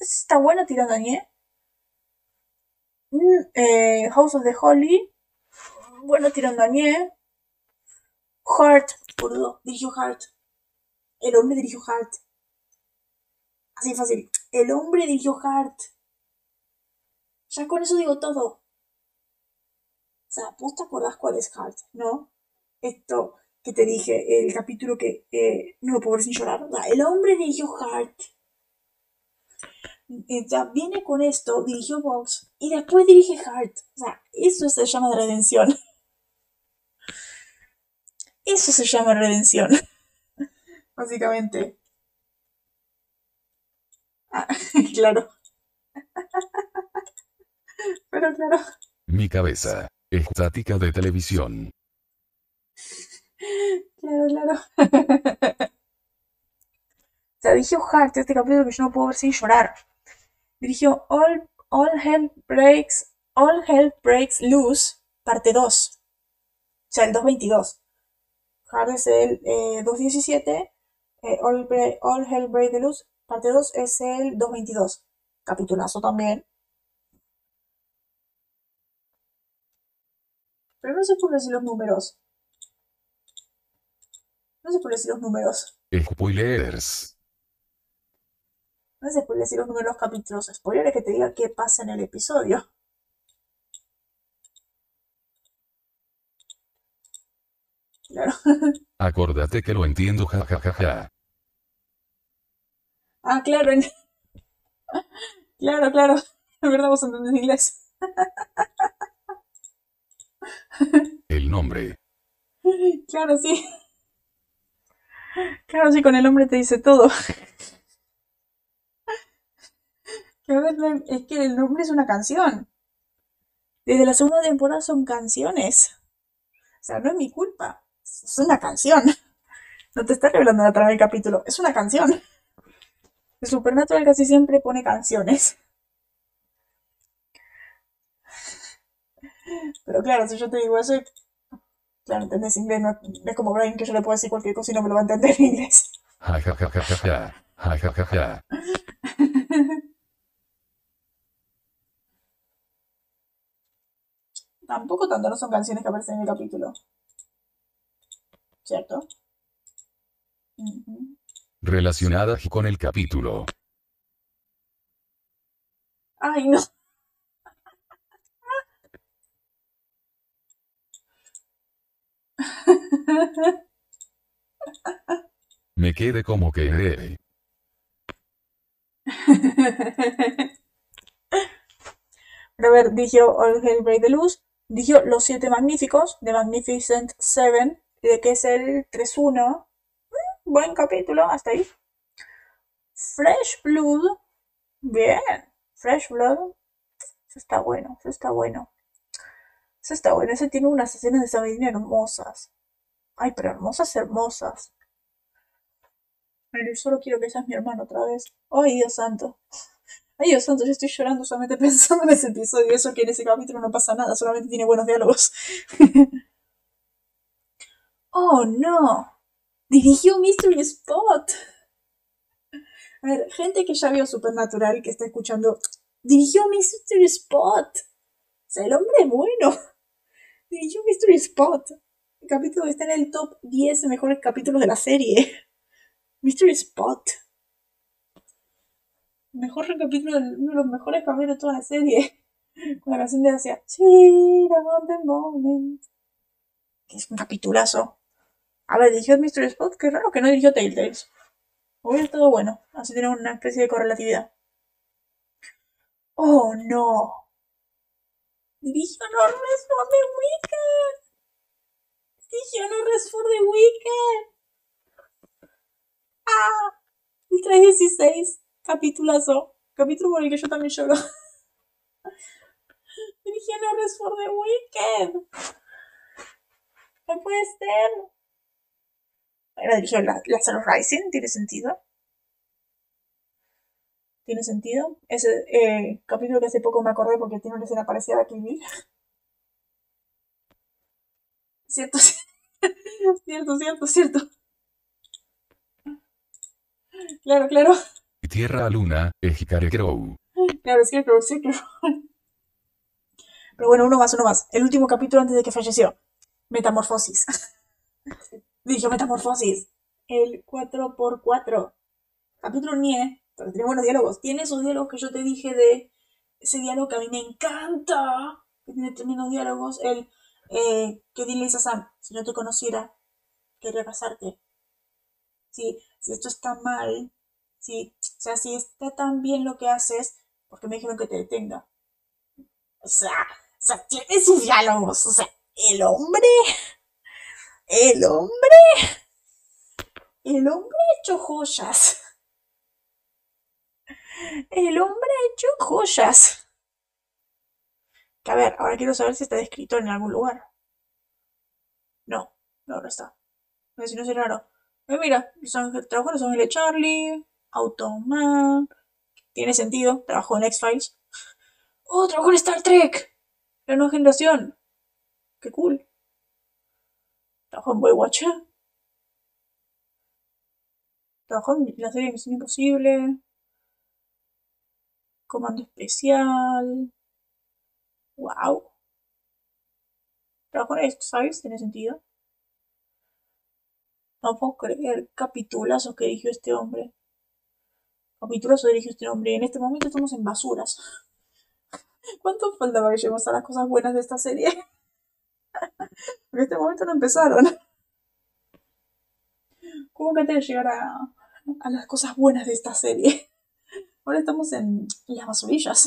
Está bueno tirando a ñe. Mm, eh, House of the Holy. Bueno tirando a ñe. Heart, boludo, dirigió Heart. El hombre dirigió Heart. Así fácil. El hombre dirigió Heart. Ya con eso digo todo. O sea, ¿vos te acordás cuál es Heart? ¿No? Esto que te dije, el capítulo que eh, no lo puedo ver sin llorar. O sea, el hombre dirigió Heart. Ya viene con esto, dirigió Vox y después dirige Heart. O sea, eso se llama redención. Eso se llama redención. Básicamente. Ah, claro. Pero claro. Mi cabeza. Estática de televisión. Claro, claro. o sea, dirigió Heart, este capítulo que yo no puedo ver sin llorar. Dirigió All, All Hell Breaks, All Hell Breaks Loose, parte 2. O sea, el 222. Heart es el eh, 217. Eh, All, All Hell Breaks Loose, parte 2 es el 222. Capitulazo también. Pero no sé por decir los números. No sé por decir los números. Spoilers. No sé por decir los números de los capítulos. Spoiler es que te diga qué pasa en el episodio. Claro. Acordate que lo entiendo, jajajaja. Ja, ja, ja. Ah, claro. en- Claro, claro. En verdad vos entendés inglés. El nombre. Claro, sí. Claro, sí, con el hombre te dice todo. Que a ver, es que el nombre es una canción. Desde la segunda temporada son canciones. O sea, no es mi culpa. Es una canción. No te está revelando la trama del capítulo. Es una canción. El Supernatural casi siempre pone canciones. Pero claro, si yo te digo eso, claro, entendés inglés. No, es como Brian que yo le puedo decir cualquier cosa y no me lo va a entender en inglés. Tampoco tanto, no son canciones que aparecen en el capítulo. ¿Cierto? Ujú. Relacionadas con el capítulo. Ay, no. Me quedé como que... eh, ver, dirigió All Hell Break the Loose, dirigió Los Siete Magníficos, The Magnificent Seven, de que es el 3-1. Buen capítulo, hasta ahí. Fresh Blood, bien. Fresh Blood, eso está bueno, eso está bueno. Eso está bueno, ese tiene unas escenas de Sabrina hermosas. Ay, pero hermosas, hermosas. Pero yo solo quiero que seas mi hermano otra vez. Ay, Dios santo. Ay, Dios santo, yo estoy llorando solamente pensando en ese episodio. Eso que en ese capítulo no pasa nada, solamente tiene buenos diálogos. oh, no. Dirigió Mystery Spot. A ver, gente que ya vio Supernatural, que está escuchando, dirigió Mystery Spot. O sea, el hombre es bueno. Dirigió Mystery Spot. El capítulo está en el top 10 mejores capítulos de la serie. Mystery Spot. Mejor capítulo, uno de los mejores capítulos de toda la serie. Con la canción de Asia. About the moment. Que es un capitulazo. A ver, dirigió Mystery Spot. Qué raro que no dirigió Telltales. Hubiera estado bueno. Así tenemos una especie de correlatividad. Oh, no. Dirigió No for the Wicked. Dirigió No for the Wicked. Ah. El 316. Capitulazo. Capítulo por el que yo también lloro. Dirigió No for the Wicked. No puede ser. Dirigió la, Lazarus Rising, ¿tiene sentido? ¿Tiene sentido? Ese eh, capítulo que hace poco me acordé porque tiene una escena parecida a Kill Bill. ¿Cierto? cierto, cierto, cierto. Claro, claro. Tierra a Luna, Ejikare Crow. Claro, Scarecrow, Scarecrow. Pero bueno, uno más, uno más. El último capítulo antes de que falleció. Metamorfosis. Dije Metamorfosis. El 4x4. Capítulo Nie, pero tiene buenos diálogos. Tiene esos diálogos que yo te dije de ese diálogo que a mí me encanta. Que tiene tremendos diálogos. El eh, que dile dice a Sam, si no te conociera, quería casarte. Si, si esto está mal, si, o sea, si está tan bien lo que haces, porque me dijeron que te detenga. O sea, o sea, tiene sus diálogos. O sea, el hombre, el hombre, el hombre hecho joyas. El hombre hecho joyas. Que a ver, ahora quiero saber si está descrito en algún lugar. No, no, no está. Si no es raro. Eh, mira, Los Ángeles, trabajó en Los Ángeles Charlie, Automan. Tiene sentido, trabajó en X-Files. ¡Oh, trabajó en Star Trek! La nueva generación. ¡Qué cool! Trabajó en Watcher. Trabajó en la serie Misión Imposible. Comando Especial. ¡Wow! Trabajó en X-Files, tiene sentido. No puedo creer capitulazos que dirigió este hombre. Capitulazo dirigió este hombre. Y en este momento estamos en basuras. ¿Cuánto falta para que lleguemos a las cosas buenas de esta serie? En este momento no empezaron. ¿Cómo que te llegar a, a las cosas buenas de esta serie? Ahora estamos en las basurillas.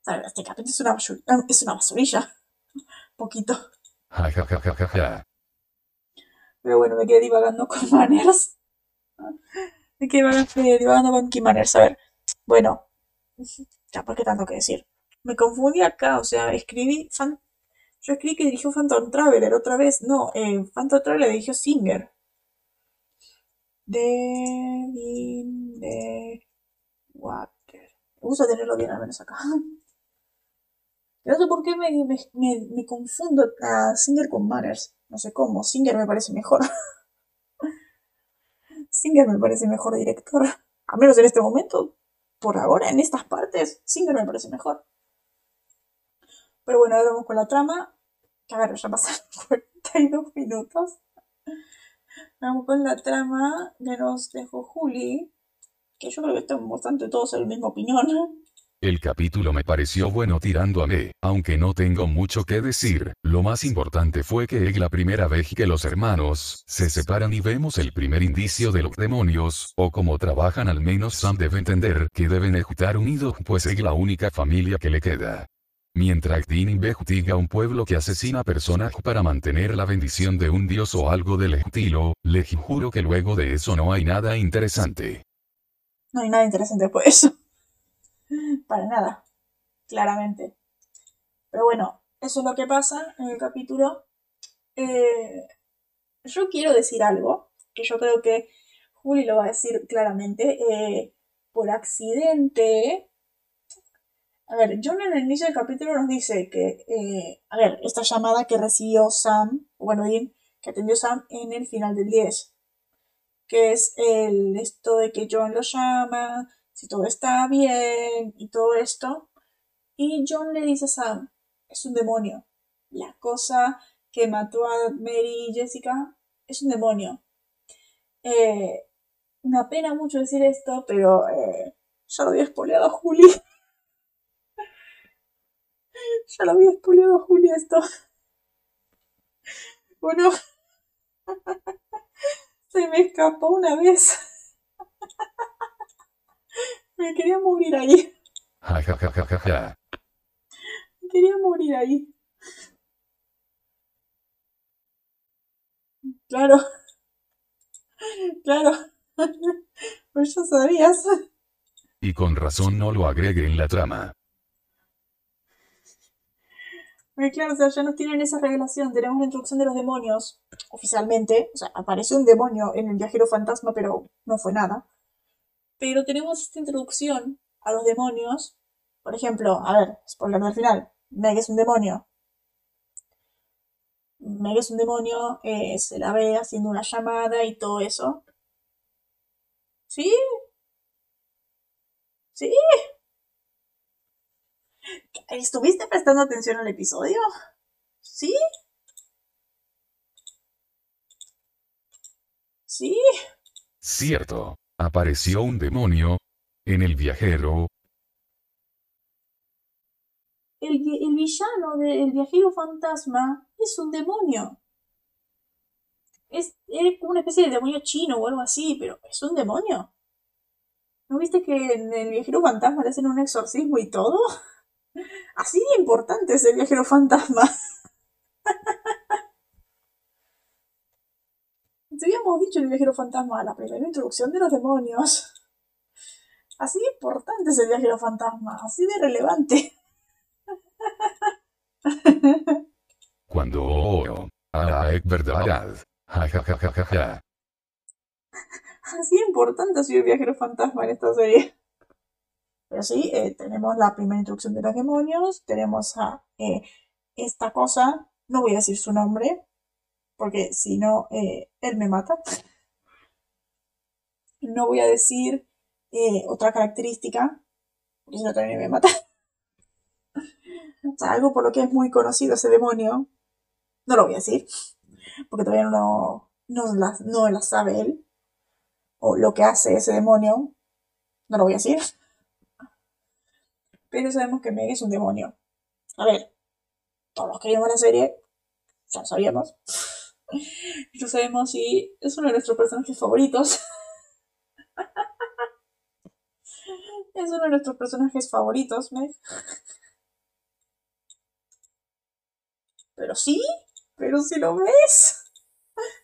O sea, este capítulo es una, basur- es una basurilla. Poquito. Pero bueno, me quedé divagando con Manners. Me quedé divagando con Kim Manners. A ver, bueno, ya, ¿por qué tanto que decir? Me confundí acá, o sea, escribí. Fan... Yo escribí que dirigió Phantom Traveler otra vez. No, Phantom Traveler dirigió Singer. Devin de Water. Me gusta tenerlo bien al menos acá. No sé por qué me, me, me, me confundo a Singer con Manners. No sé cómo. Singer me parece mejor. Singer me parece mejor director. A menos en este momento. Por ahora, en estas partes, Singer me parece mejor. Pero bueno, ahora vamos con la trama. Ver, ya pasaron 42 minutos. Vamos con la trama que nos dejó Juli. Que yo creo que estamos bastante todos en la misma opinión. El capítulo me pareció bueno tirando a B, aunque no tengo mucho que decir, lo más importante fue que es la primera vez que los hermanos se separan y vemos el primer indicio de los demonios, o como trabajan al menos Sam debe entender que deben estar unidos pues es la única familia que le queda. Mientras Dean investiga un pueblo que asesina personas para mantener la bendición de un dios o algo del estilo, le juro que luego de eso no hay nada interesante. No hay nada interesante después de eso. Para nada. Claramente. Pero bueno, eso es lo que pasa en el capítulo. Eh, yo quiero decir algo, que yo creo que Juli lo va a decir claramente. Eh, por accidente. A ver, John en el inicio del capítulo nos dice que, eh, a ver, esta llamada que recibió Sam, bueno, Dean, que atendió Sam en el final del 10, que es el esto de que John lo llama, si todo está bien y todo esto. Y John le dice a Sam, es un demonio. La cosa que mató a Mary y Jessica es un demonio. Eh, me apena mucho decir esto, pero eh, ya lo había espoleado a Juli. Ya lo había espoleado a Juli esto. Bueno, se me escapó una vez. Me quería morir ahí. Me quería morir ahí. Claro. Claro. Pues ya sabías. Y con razón no lo agregue en la trama. Muy claro, o sea, ya nos tienen esa revelación. Tenemos la introducción de los demonios, oficialmente. O sea, apareció un demonio en el viajero fantasma, pero no fue nada. Pero tenemos esta introducción a los demonios. Por ejemplo, a ver, spoiler del final. Meg es un demonio. Meg es un demonio, eh, se la ve haciendo una llamada y todo eso. ¿Sí? ¿Sí? ¿Estuviste prestando atención al episodio? ¿Sí? ¿Sí? Cierto. Apareció un demonio. En el viajero. El, el villano del viajero fantasma es un demonio. Es, es como una especie de demonio chino o algo así, pero es un demonio. ¿No viste que en el viajero fantasma le hacen un exorcismo y todo? Así de importante es el viajero fantasma. Te habíamos dicho el viajero fantasma, la primera introducción de los demonios. Así de importante es el viajero fantasma, así de relevante. Cuando... Ah, es verdad. Ja, ja, ja, ja, ja, ja. Así de importante ha sido el viajero fantasma en esta serie. Pero sí, eh, tenemos la primera introducción de los demonios, tenemos a eh, esta cosa, no voy a decir su nombre, porque si no, eh, él me mata. No voy a decir eh, otra característica, porque si no también me mata. Algo por lo que es muy conocido ese demonio, no lo voy a decir, porque todavía no, no, la, no la sabe él, o lo que hace ese demonio, no lo voy a decir. Pero sabemos que Meg es un demonio. A ver, todos los que vimos la serie, ya lo sabíamos. Ya sabemos si es uno de nuestros personajes favoritos. Es uno de nuestros personajes favoritos, Meg. Pero sí, pero si lo ves.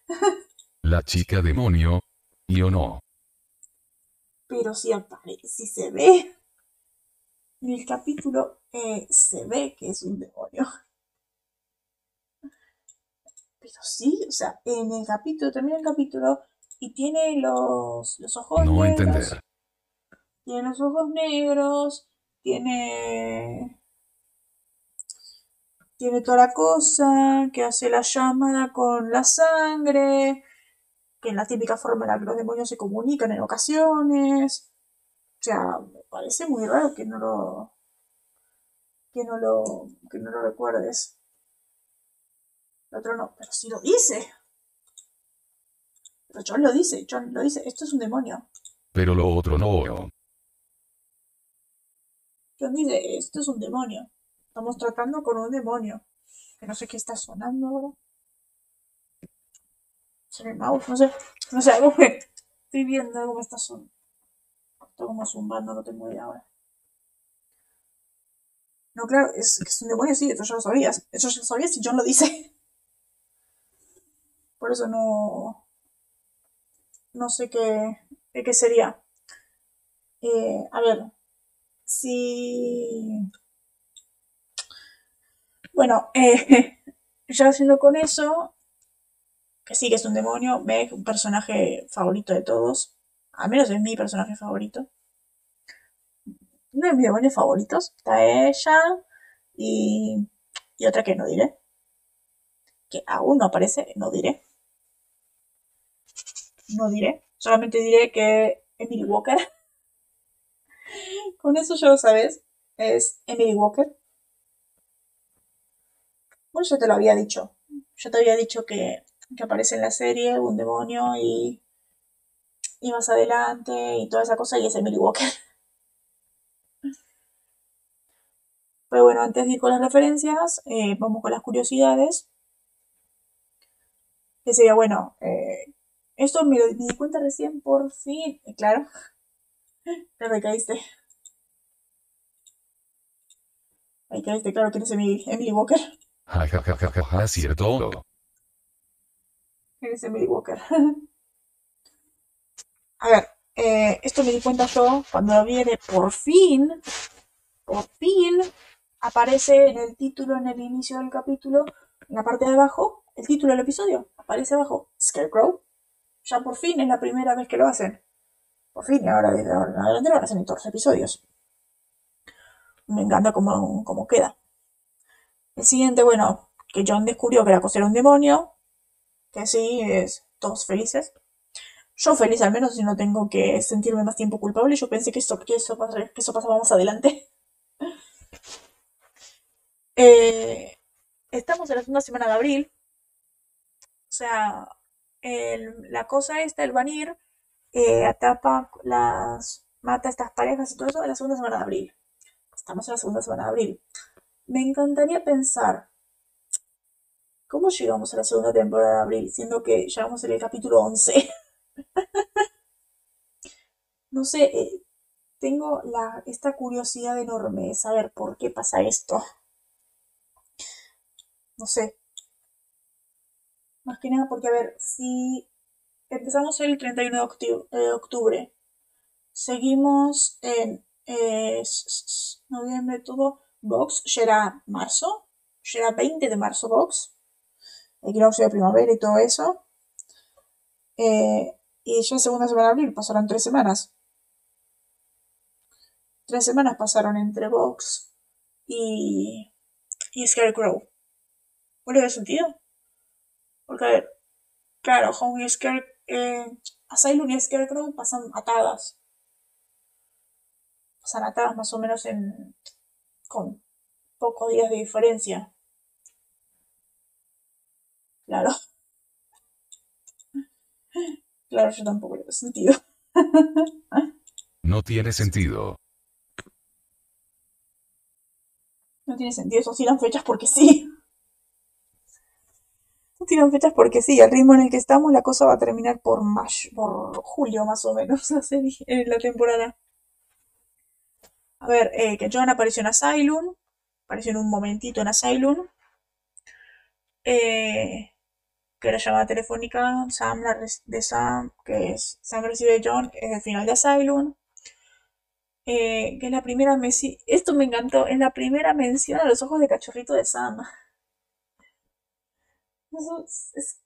La chica demonio. ¿Y o no? Pero si aparece, si se ve. En el capítulo eh, se ve que es un demonio. Pero sí, o sea, en el capítulo, termina el capítulo y tiene los, los ojos No negros. entender. Tiene los ojos negros, tiene. Tiene toda la cosa, que hace la llamada con la sangre, que es la típica forma en la que los demonios se comunican en ocasiones. O sea, parece muy raro que no lo. que no lo. que no lo recuerdes. El otro no, pero sí lo dice. Pero John lo dice, John lo dice, esto es un demonio. Pero lo otro no. John dice, esto es un demonio. Estamos tratando con un demonio. Que no sé qué está sonando ahora. ¿Será el mouse? No sé. No sé, algo que estoy viendo, algo me está sonando. Está como zumbando, no tengo idea ahora. No, claro, es que es un demonio, sí, eso ya lo sabías. Eso ya lo sabías y John lo dice. Por eso no. No sé qué. qué sería. Eh, a ver. Si. Bueno, eh, ya haciendo con eso, que sí que es un demonio, Meg, un personaje favorito de todos. Al menos es mi personaje favorito. Uno de mis demonios favoritos. Está ella y, y otra que no diré. Que aún no aparece, no diré. No diré. Solamente diré que Emily Walker. Con eso ya lo sabes. Es Emily Walker. Bueno, yo te lo había dicho. Yo te había dicho que, que aparece en la serie un demonio y, y más adelante y toda esa cosa y es Emily Walker. Pero bueno, antes de ir con las referencias, eh, vamos con las curiosidades. Que sería, bueno, eh, esto me, lo, me di cuenta recién por fin. Eh, claro, te recaíste. Ahí caíste, claro que eres Emily, Emily Walker. Ja, ja, ja, ja, ja, ja, cierto. Eres Emily Walker. A ver, eh, esto me di cuenta yo cuando lo vi de por fin, por fin, aparece en el título, en el inicio del capítulo, en la parte de abajo, el título del episodio, aparece abajo, Scarecrow. Ya por fin es la primera vez que lo hacen. Por fin, ahora desde ahora en adelante lo hacer en todos los episodios. Me encanta cómo, cómo queda. El siguiente, bueno, que John descubrió que la cosa era un demonio, que sí, es todos felices. Yo feliz al menos si no tengo que sentirme más tiempo culpable. Yo pensé que eso, que eso, que eso pasaba más adelante. Eh, estamos en la segunda semana de abril. O sea, la cosa esta, el Vanir, eh, atapa las. mata estas parejas y todo eso en la segunda semana de abril. Estamos en la segunda semana de abril. Me encantaría pensar cómo llegamos a la segunda temporada de abril, siendo que ya vamos en el capítulo 11. no sé, eh, tengo la, esta curiosidad enorme de saber por qué pasa esto. No sé. Más que nada porque, a ver, si empezamos el 31 de octubre, seguimos en eh, noviembre, todo, Box, será marzo, será 20 de marzo Box, equinoccio de primavera y todo eso. Eh, y ya segunda semana de abril pasaron tres semanas. Tres semanas pasaron entre Vox y, y Scarecrow. ¿Cuál es el sentido? Porque, a ver, claro, Home y Scare, eh, Asylum y Scarecrow pasan atadas. Pasan atadas más o menos en, con pocos días de diferencia. Claro. Claro, yo tampoco le veo sentido. no tiene sentido. No tiene sentido, eso tiran fechas porque sí. No tiran fechas porque sí, al ritmo en el que estamos la cosa va a terminar por mayo, por julio más o menos, la serie, en la temporada. A ver, eh, que John apareció en Asylum, apareció en un momentito en Asylum. Eh, que la llamada telefónica Sam de Sam, que es Sam recibe John, es el final de Asylum. Eh, que es la primera esto me encantó, es la primera mención a los ojos de cachorrito de Sam.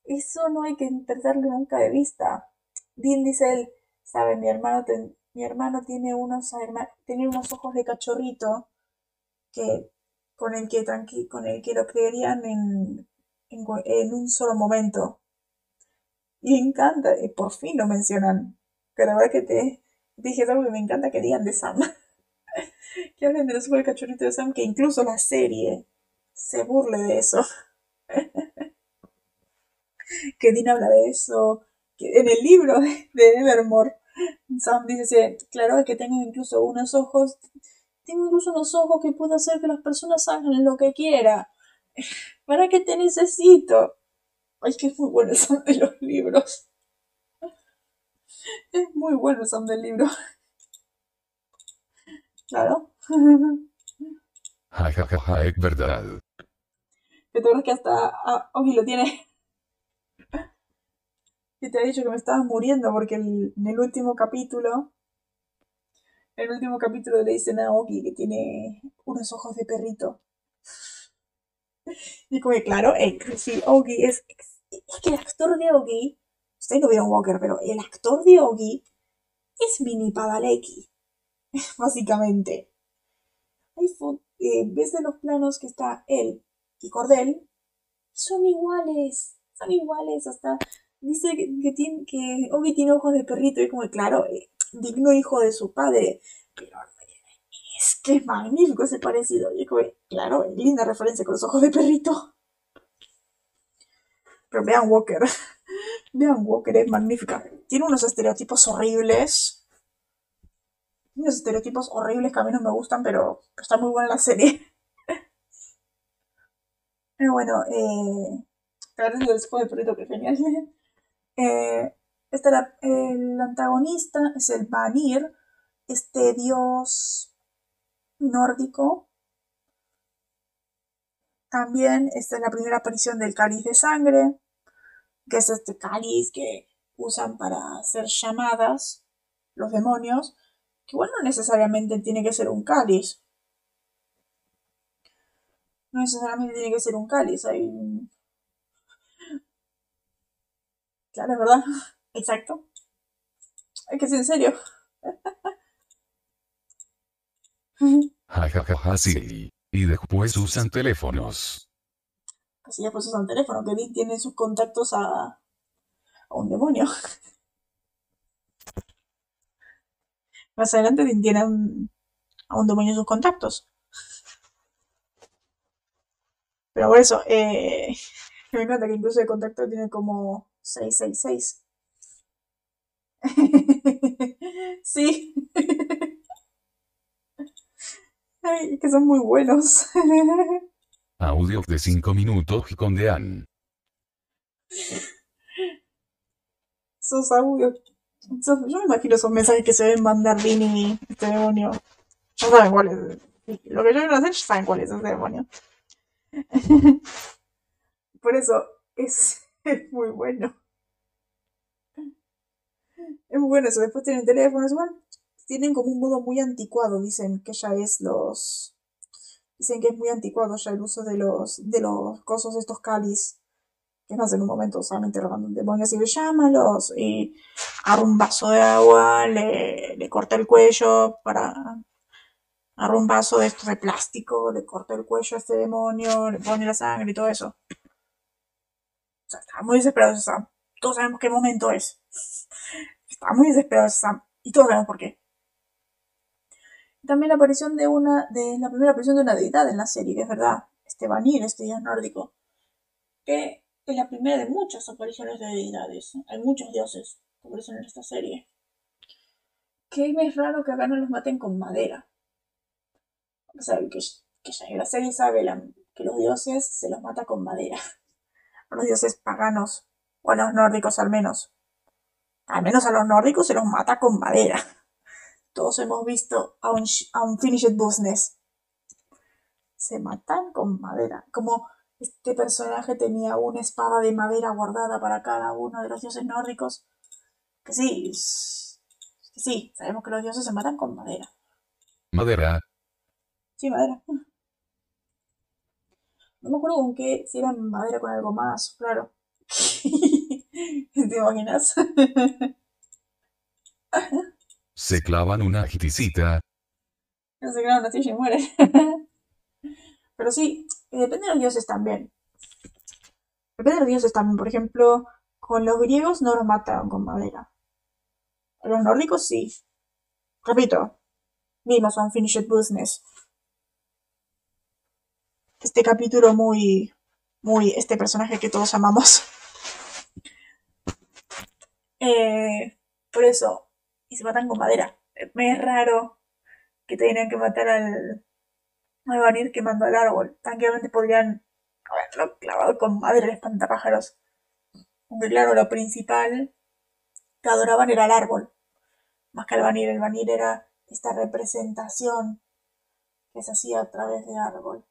Eso, no hay que perderlo nunca de vista. Dean dice él, sabe, mi hermano, mi hermano tiene unos, tiene unos ojos de cachorrito que con el que con el que lo creerían en en, un solo momento. Y me encanta, y por fin lo mencionan. Pero verdad que te dije algo que me encanta que digan de Sam. que hablen de los del cachorrito de Sam, que incluso la serie se burle de eso. que Dean habla de eso. Que en el libro de Evermore, Sam dice, claro, que tengo incluso unos ojos, tengo incluso unos ojos que puedo hacer que las personas hagan lo que quiera. ¿Para qué te necesito? Ay, es muy bueno son de los libros. Es muy bueno son del libro. Claro. Ja, ja, ja, ja, es verdad. Que te que hasta ah, Ogi lo tiene. Y te ha dicho que me estabas muriendo porque en el último capítulo. En el último capítulo le dicen a Ogi que tiene unos ojos de perrito. Y como que, claro, eh, sí, Ogi es, es que el actor de Ogi, ustedes no vieron Walker, pero el actor de Ogi es Mini Padalecki, básicamente. Hay eh, ves de los planos que está él y Cordell, son iguales, son iguales, hasta dice que, tiene, que Ogi tiene ojos de perrito y como, claro, eh, digno hijo de su padre, pero es que magnífico ese parecido. Claro, linda referencia con los ojos de perrito. Pero vean Walker. vean Walker, es magnífica. Tiene unos estereotipos horribles. Unos estereotipos horribles que a mí no me gustan, pero, está muy buena la serie. pero bueno, eh. Claro, los de perrito, que genial. eh, este, el antagonista es el Vanir, este dios nórdico. También esta es la primera aparición del cáliz de sangre, que es este cáliz que usan para hacer llamadas los demonios, que bueno, no necesariamente tiene que ser un cáliz. No necesariamente tiene que ser un cáliz, hay Claro, es verdad. Exacto. Hay que ser en serio. Ja, ja, ja, sí. Y después usan teléfonos. Así ya usando el teléfono, que Dean tiene sus contactos a, a un demonio. Más adelante Dean tiene a un, a un demonio en sus contactos. Pero por eso, eh, me encanta que incluso el contacto tiene como 666. sí. Ay, que son muy buenos. Audio de 5 minutos con Dean. Esos audios. esos- yo me imagino esos mensajes que se deben mandar Vini y este demonio. Ya saben cuál es. Lo que yo quiero hacer, ya saben cuál es ese demonio. Por eso es, es muy bueno. Es muy bueno eso. Después tienen teléfonos, igual. Tienen como un modo muy anticuado, dicen que ya es los. Dicen que es muy anticuado ya el uso de los, de los cosos estos cáliz. Que más en un momento solamente robando un demonio así, llámalos. Y agarra un vaso de agua, le, le corta el cuello para. Agarra un vaso de esto de plástico, le corta el cuello a este demonio, le pone la sangre y todo eso. O sea, está muy desesperado ese Sam. Todos sabemos qué momento es. Está muy desesperado ese Sam. Y todos sabemos por qué. También la aparición de una, de la primera aparición de una deidad en la serie, que es verdad. Este Vanir, este dios nórdico. Que es la primera de muchas apariciones de deidades. Hay muchos dioses que aparecen en esta serie. Que es raro que acá no los maten con madera. O sea, que, ya en la serie sabe que los dioses se los mata con madera. A los dioses paganos. O a los nórdicos al menos. Al menos a los nórdicos se los mata con madera. Todos hemos visto a un, a un Finished Business. Se matan con madera. Como este personaje tenía una espada de madera guardada para cada uno de los dioses nórdicos. Que sí, que sí, sabemos que los dioses se matan con madera. Madera. Sí, madera. No me acuerdo con qué, si era madera con algo más, claro. ¿Te imaginas? Se clavan una jiticita. No se clava una silla y muere. Pero sí, eh, depende de los dioses también. Depende de los dioses también. Por ejemplo, con los griegos no los mataron con madera. A los nórdicos sí. Repito, vimos Unfinished Business. Este capítulo muy, muy, este personaje que todos amamos. Eh, por eso, y se matan con madera. Me es raro que tenían que matar al, al Vanir quemando al árbol. Tranquilamente podrían haberlo clavado con madera el espantapájaros. Aunque claro, lo principal que adoraban era el árbol. Más que el Vanir. El Vanir era esta representación que se hacía a través del árbol.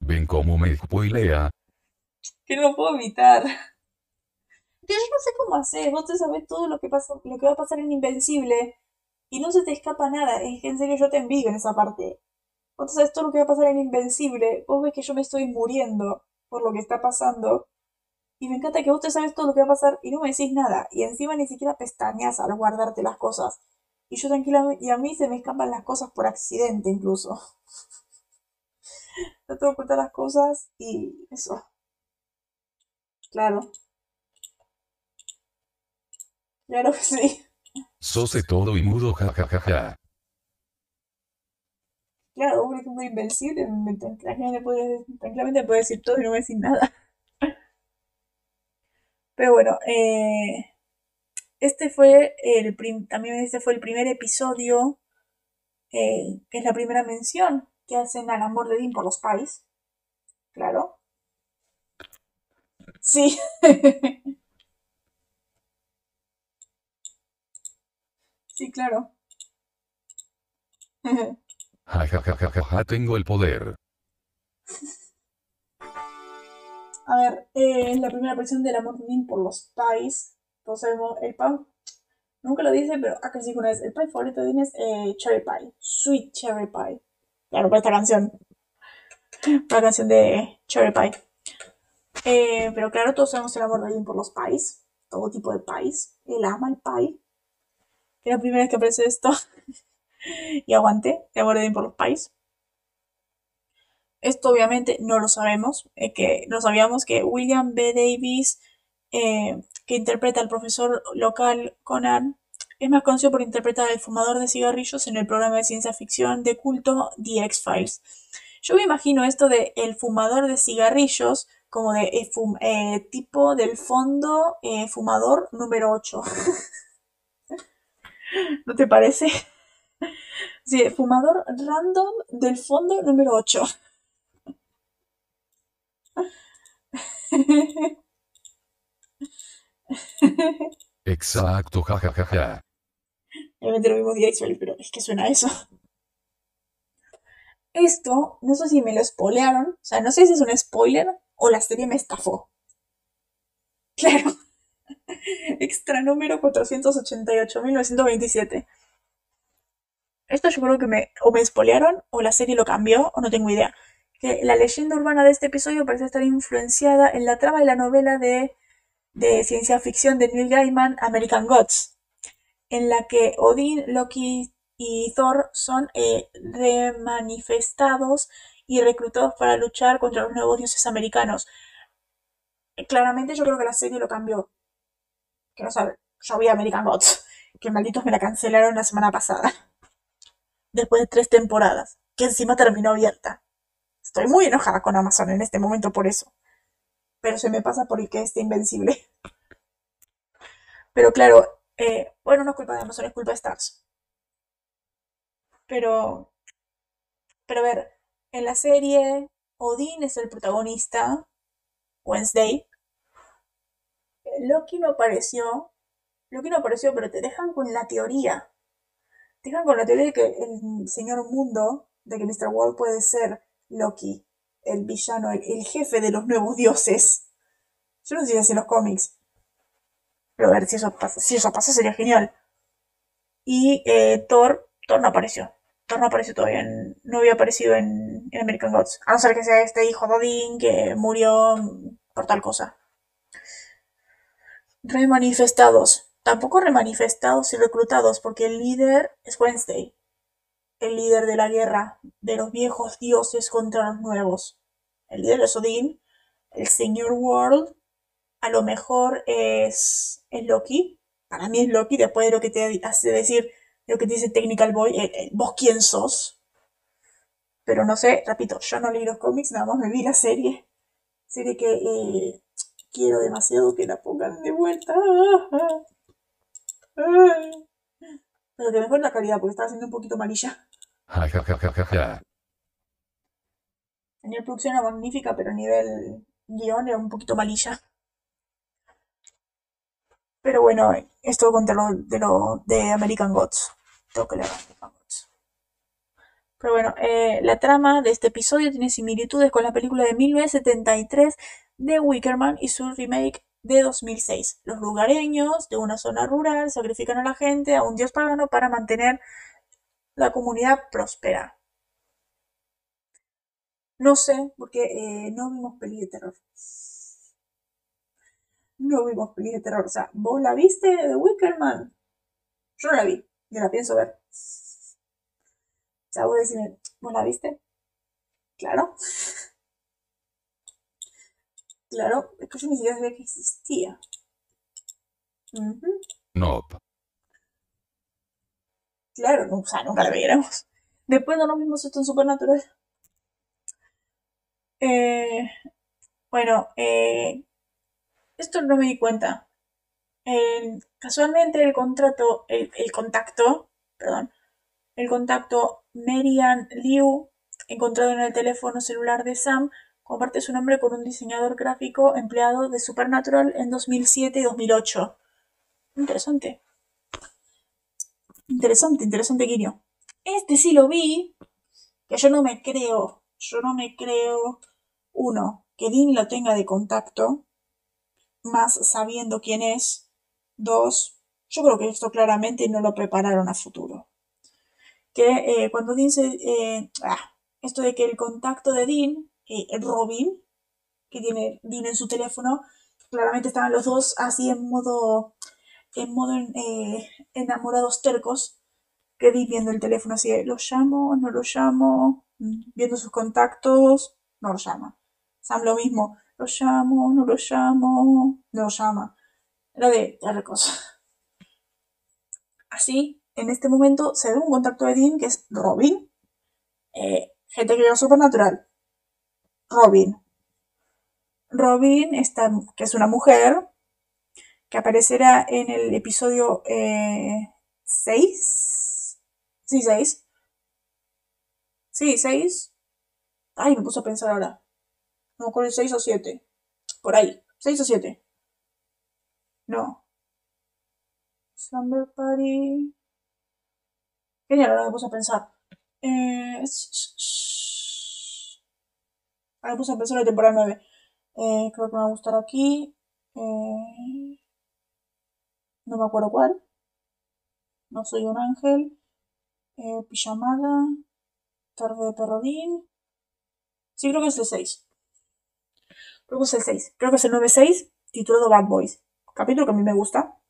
Ven cómo me spoilea. Que no puedo evitar. Yo no sé cómo hacer. Vos te sabés todo lo que pasa, lo que va a pasar en Invencible. Y no se te escapa nada. Es que en serio yo te envidio en esa parte. Vos te sabés todo lo que va a pasar en Invencible. Vos ves que yo me estoy muriendo por lo que está pasando. Y me encanta que vos te sabes todo lo que va a pasar y no me decís nada. Y encima ni siquiera pestañas al guardarte las cosas. Y yo tranquilamente, y a mí se me escapan las cosas por accidente incluso. No tengo que ocultar las cosas y eso. Claro. Claro que sí. Sos de todo y mudo jajajaja. Claro, por ejemplo, invencible. me- Tranquilamente puede, tranquilamente me puede decir todo y no me decir nada. Pero bueno, eh, este fue el prim- también este fue el primer episodio, eh, que es la primera mención que hacen al amor de Dean por los pais. Claro. Sí. Sí, claro. Jajajajaja, tengo el poder. A ver, eh, es la primera aparición del amor de Dean por los pies. Todos sabemos, el pan, nunca lo dice, pero acá sí que una vez, el pie favorito de Dean es eh, Cherry Pie, Sweet Cherry Pie. Claro, para esta canción. Para la canción de Cherry Pie. Eh, pero claro, todos sabemos el amor de Dean por los pies, todo tipo de pies. Él ama el pie. Es la primera vez que aparece esto. y aguante de amor por los pais. Esto obviamente no lo sabemos, eh, que no sabíamos que William B. Davis, eh, que interpreta al profesor local Conan, es más conocido por interpretar al fumador de cigarrillos en el programa de ciencia ficción de culto The X-Files. Yo me imagino esto de el fumador de cigarrillos como de eh, eh, tipo del fondo eh, fumador número 8. ¿No te parece? Sí, fumador random del fondo número 8. Exacto, jajajaja. Obviamente lo mismo día pero es que suena eso. Esto, no sé si me lo spoilearon, o sea, no sé si es un spoiler o la serie me estafó. Claro. Extra número 488.927. Esto yo creo que me, o me spoilearon o la serie lo cambió o no tengo idea. Que la leyenda urbana de este episodio parece estar influenciada en la trama de la novela de, de ciencia ficción de Neil Gaiman, American Gods, en la que Odin, Loki y Thor son eh, remanifestados y reclutados para luchar contra los nuevos dioses americanos. Claramente yo creo que la serie lo cambió. Que no sabe, yo vi American Gods, que malditos me la cancelaron la semana pasada. Después de tres temporadas, que encima terminó abierta. Estoy muy enojada con Amazon en este momento por eso. Pero se me pasa por el que esté invencible. Pero claro, eh, bueno, no es culpa de Amazon, es culpa de Stars. Pero, pero a ver, en la serie Odín es el protagonista, Wednesday. Loki no apareció, Loki no apareció, pero te dejan con la teoría. Te dejan con la teoría de que el señor mundo, de que Mr. World puede ser Loki, el villano, el, jefe de los nuevos dioses. Yo no sé si es en los cómics. Pero a ver, si eso pasa, si eso pasa sería genial. Y eh, Thor, Thor no apareció no apareció todavía, no había aparecido en, American Gods. A no ser que sea este hijo de Odin que murió por tal cosa. Remanifestados. Tampoco remanifestados y reclutados, porque el líder es Wednesday. El líder de la guerra de los viejos dioses contra los nuevos. El líder es Odin. El señor World a lo mejor es, es Loki. Para mí es Loki, después de lo que te hace decir lo que dice Technical Boy, eh, eh, vos quién sos. Pero no sé, repito, yo no leí los cómics, nada más me vi la serie. Serie que eh, quiero demasiado que la pongan de vuelta. Pero que mejor la calidad, porque estaba haciendo un poquito amarilla. A nivel producción era magnífica, pero a nivel guion era un poquito malilla. Pero bueno, esto contra lo de lo de American Gods. Tengo que leer. Pero bueno, eh, la trama de este episodio tiene similitudes con la película de 1973 de Wickerman y su remake de 2006. Los lugareños de una zona rural sacrifican a la gente, a un dios pagano, para mantener la comunidad próspera. No sé, porque eh, no vimos peli de terror no vimos pelis de terror. O sea, ¿vos la viste de Wickerman? Yo no la vi, ni la pienso ver. O sea, vos decime, ¿vos la viste? Claro. Claro, es que yo ni siquiera sabía que existía. No. Claro, no, o sea, nunca la viéramos. Después no nos vimos esto en Supernatural. Eh, bueno, eh, esto no me di cuenta. casualmente el contrato, el, contacto, perdón, el contacto Marian Liu, encontrado en el teléfono celular de Sam, comparte su nombre con un diseñador gráfico empleado de Supernatural en 2007 y 2008. Interesante. Interesante, interesante guiño. Este sí lo vi, que yo no me creo, yo no me creo, uno, que Dean lo tenga de contacto, más sabiendo quién es. Dos, yo creo que esto claramente no lo prepararon a futuro. Que eh, cuando dice eh, ah, esto de que el contacto de Dean, eh, Robin, que tiene Dean en su teléfono, claramente estaban los dos así en modo, en modo enamorados tercos, que Dean viendo el teléfono así, de, lo llamo, no lo llamo, mm, viendo sus contactos, no lo llama. Sam lo mismo, lo llamo, no lo llamo, no lo llama. Era de otra cosa. Así, en este momento se ve un contacto de Dean que es Robin. Eh, gente que veo supernatural. Robin. Robin, está, que es una mujer, que aparecerá en el episodio 6. Eh, sí, 6. Sí, 6. Ay, me puse a pensar ahora. No, con el 6 o 7. Por ahí. 6 o 7. No. Slumber Party. Genial, ahora me puse a pensar. Eh... Ahora me puse a pensar en la temporada 9. Eh, creo que me va a gustar aquí. Eh, no me acuerdo cuál. No soy un ángel. Eh, pijamada. Tarde de perrodín. Sí, creo que es el 6. Creo que es el 6. Creo que es el 9-6, titulado Bad Boys. Capítulo que a mí me gusta.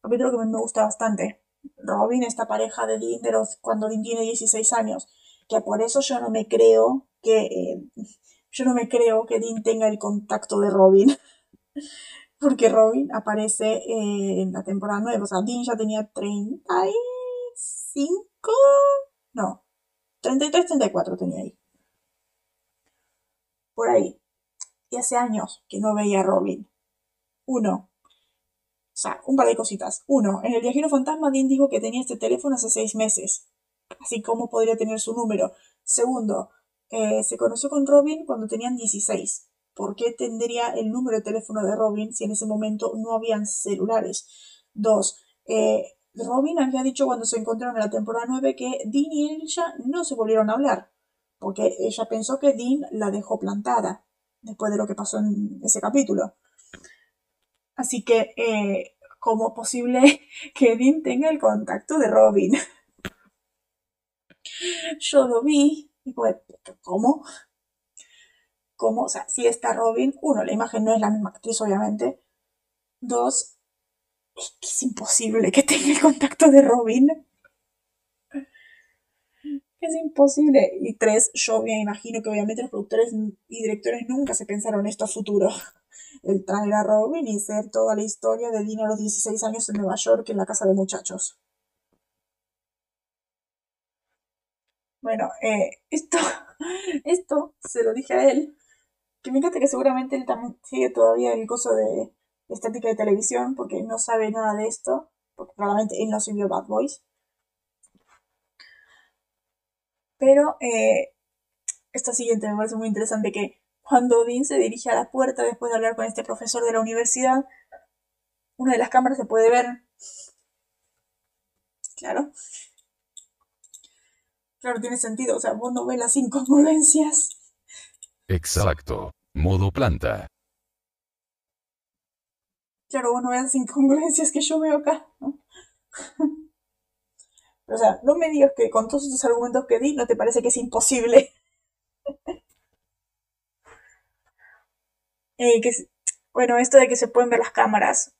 Capítulo que a mí me gusta bastante. Robin, esta pareja de Dean de los, cuando Dean tiene 16 años. Que por eso yo no me creo que. Eh, yo no me creo que Dean tenga el contacto de Robin. Porque Robin aparece eh, en la temporada 9. O sea, Dean ya tenía 35. No. 33, 34 tenía ahí. Por ahí. Y hace años que no veía a Robin. Uno. O sea, un par de cositas. Uno, en el viajero fantasma Dean dijo que tenía este teléfono hace seis meses. Así como podría tener su número. Segundo, eh, se conoció con Robin cuando tenían 16. ¿Por qué tendría el número de teléfono de Robin si en ese momento no habían celulares? Dos, eh, Robin había dicho cuando se encontraron en la temporada 9 que Dean y ella no se volvieron a hablar, porque ella pensó que Dean la dejó plantada después de lo que pasó en ese capítulo. Así que, eh, ¿cómo posible que Dean tenga el contacto de Robin? Yo lo vi y pues, ¿cómo? ¿Cómo? O sea, si está Robin, uno, la imagen no es la misma actriz, obviamente. Dos, es que es imposible que tenga el contacto de Robin. Es imposible. Y tres, yo me imagino que obviamente los productores y directores nunca se pensaron esto a futuro. El traer a Robin y ser toda la historia de Dina a los 16 años en Nueva York en la casa de muchachos. Bueno, eh, esto, esto se lo dije a él. Que me encanta que seguramente él también sigue todavía el gozo de, estética de televisión porque no sabe nada de esto. Porque claramente él no subió Bad Boys. Pero eh, esto siguiente me parece muy interesante que cuando Dean se dirige a la puerta después de hablar con este profesor de la universidad, una de las cámaras se puede ver. Claro. Claro, tiene sentido. O sea, vos no ves las incongruencias. Exacto. Modo planta. Claro, vos no ves las incongruencias que yo veo acá, ¿no? o sea, no me digas que con todos estos argumentos que di no te parece que es imposible. Eh, que, bueno, esto de que se pueden ver las cámaras.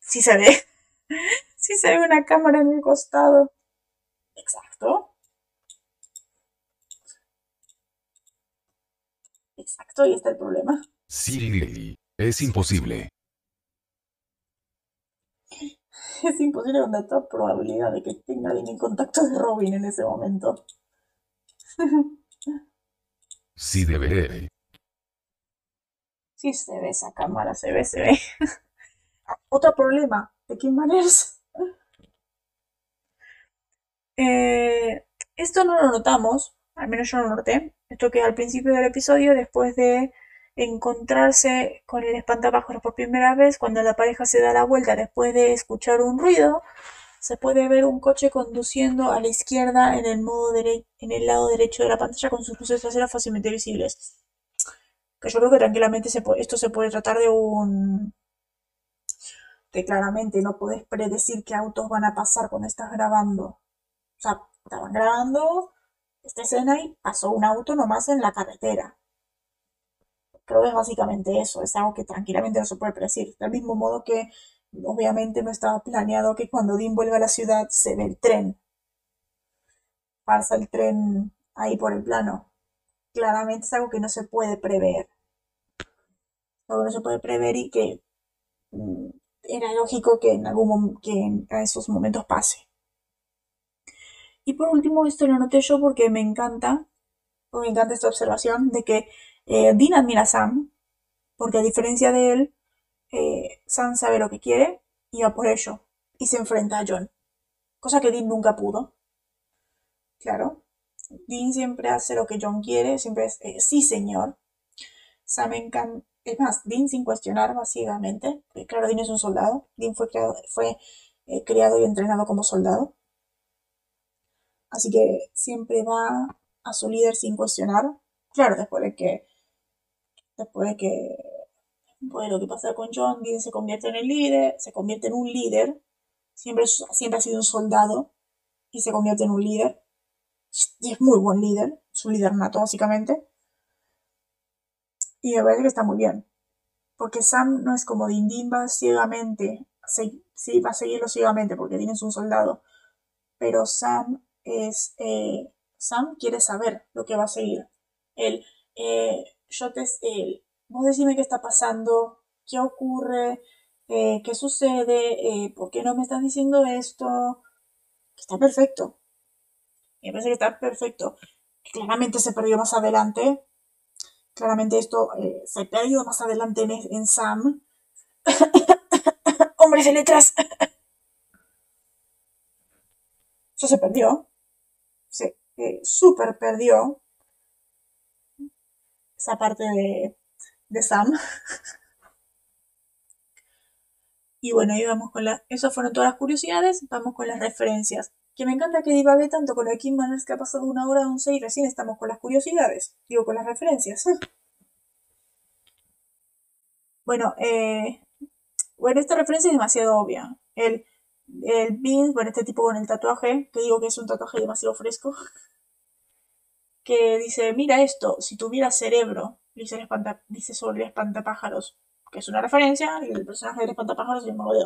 Sí se ve. sí se ve una cámara en el costado. Exacto. Exacto, ahí está el problema. Sí, es imposible. Es imposible con tanta probabilidad de que tenga alguien en contacto de Robin en ese momento. sí debe. Sí se ve esa cámara, se ve, se ve. Otro problema de Kim Manners. Eh, esto no lo notamos, al menos yo no lo noté. Esto que al principio del episodio, después de encontrarse con el espantapájaros por primera vez, cuando la pareja se da la vuelta después de escuchar un ruido, se puede ver un coche conduciendo a la izquierda en el, modo en el lado derecho de la pantalla con sus luces traseras fácilmente visibles. Que yo creo que tranquilamente esto se puede tratar de un... que claramente no puedes predecir qué autos van a pasar cuando estás grabando. O sea, estaban grabando esta escena y pasó un auto nomás en la carretera. Creo que es básicamente eso, es algo que tranquilamente no se puede predecir. Del mismo modo que obviamente no estaba planeado que cuando Dean vuelva a la ciudad se ve el tren. Pasa el tren ahí por el plano. Claramente es algo que no se puede prever. Algo que no se puede prever y que mm, era lógico que en algún que en esos momentos pase. Y por último, esto lo noté yo porque me encanta, me encanta esta observación de que eh, Dean admira a Sam, porque a diferencia de él, eh, Sam sabe lo que quiere y va por ello, y se enfrenta a John, cosa que Dean nunca pudo. Claro, Dean siempre hace lo que John quiere, siempre es eh, sí señor. Sam encanta, es más, Dean sin cuestionar básicamente, claro, Dean es un soldado, Dean fue creado, eh, criado y entrenado como soldado. Así que siempre va a su líder sin cuestionar. Claro, después de que después de que pues lo que pasa con John, Dean se convierte en el líder, se convierte en un líder, siempre, siempre ha sido un soldado y se convierte en un líder. Y es muy buen líder, es un líder nato básicamente. Y me parece que está muy bien. Porque Sam no es como Dean va ciegamente, sí, va a seguirlo ciegamente porque Dean es un soldado. Pero Sam es, eh, Sam quiere saber lo que va a seguir. Él, eh, yo te, él, vos decime qué está pasando, qué ocurre, eh, qué sucede, eh, por qué no me estás diciendo esto. Está perfecto. Me parece que está perfecto. Claramente se perdió más adelante. Claramente esto eh, se perdió más adelante en, Sam. Hombres de letras. Eso se perdió. Se super perdió. Esa parte de, de Sam. y bueno, ahí vamos con la... Esas fueron todas las curiosidades, vamos con las referencias. Que me encanta que divague tanto con el Kim Manners que ha pasado una hora once y recién estamos con las curiosidades. Digo, con las referencias. bueno, eh, bueno, esta referencia es demasiado obvia. El, el bueno, este tipo con el tatuaje, que digo que es un tatuaje demasiado fresco, que dice, mira esto, si tuviera cerebro, dice, dice sobre el espantapájaros, que es una referencia, el personaje del espantapájaros es el mago de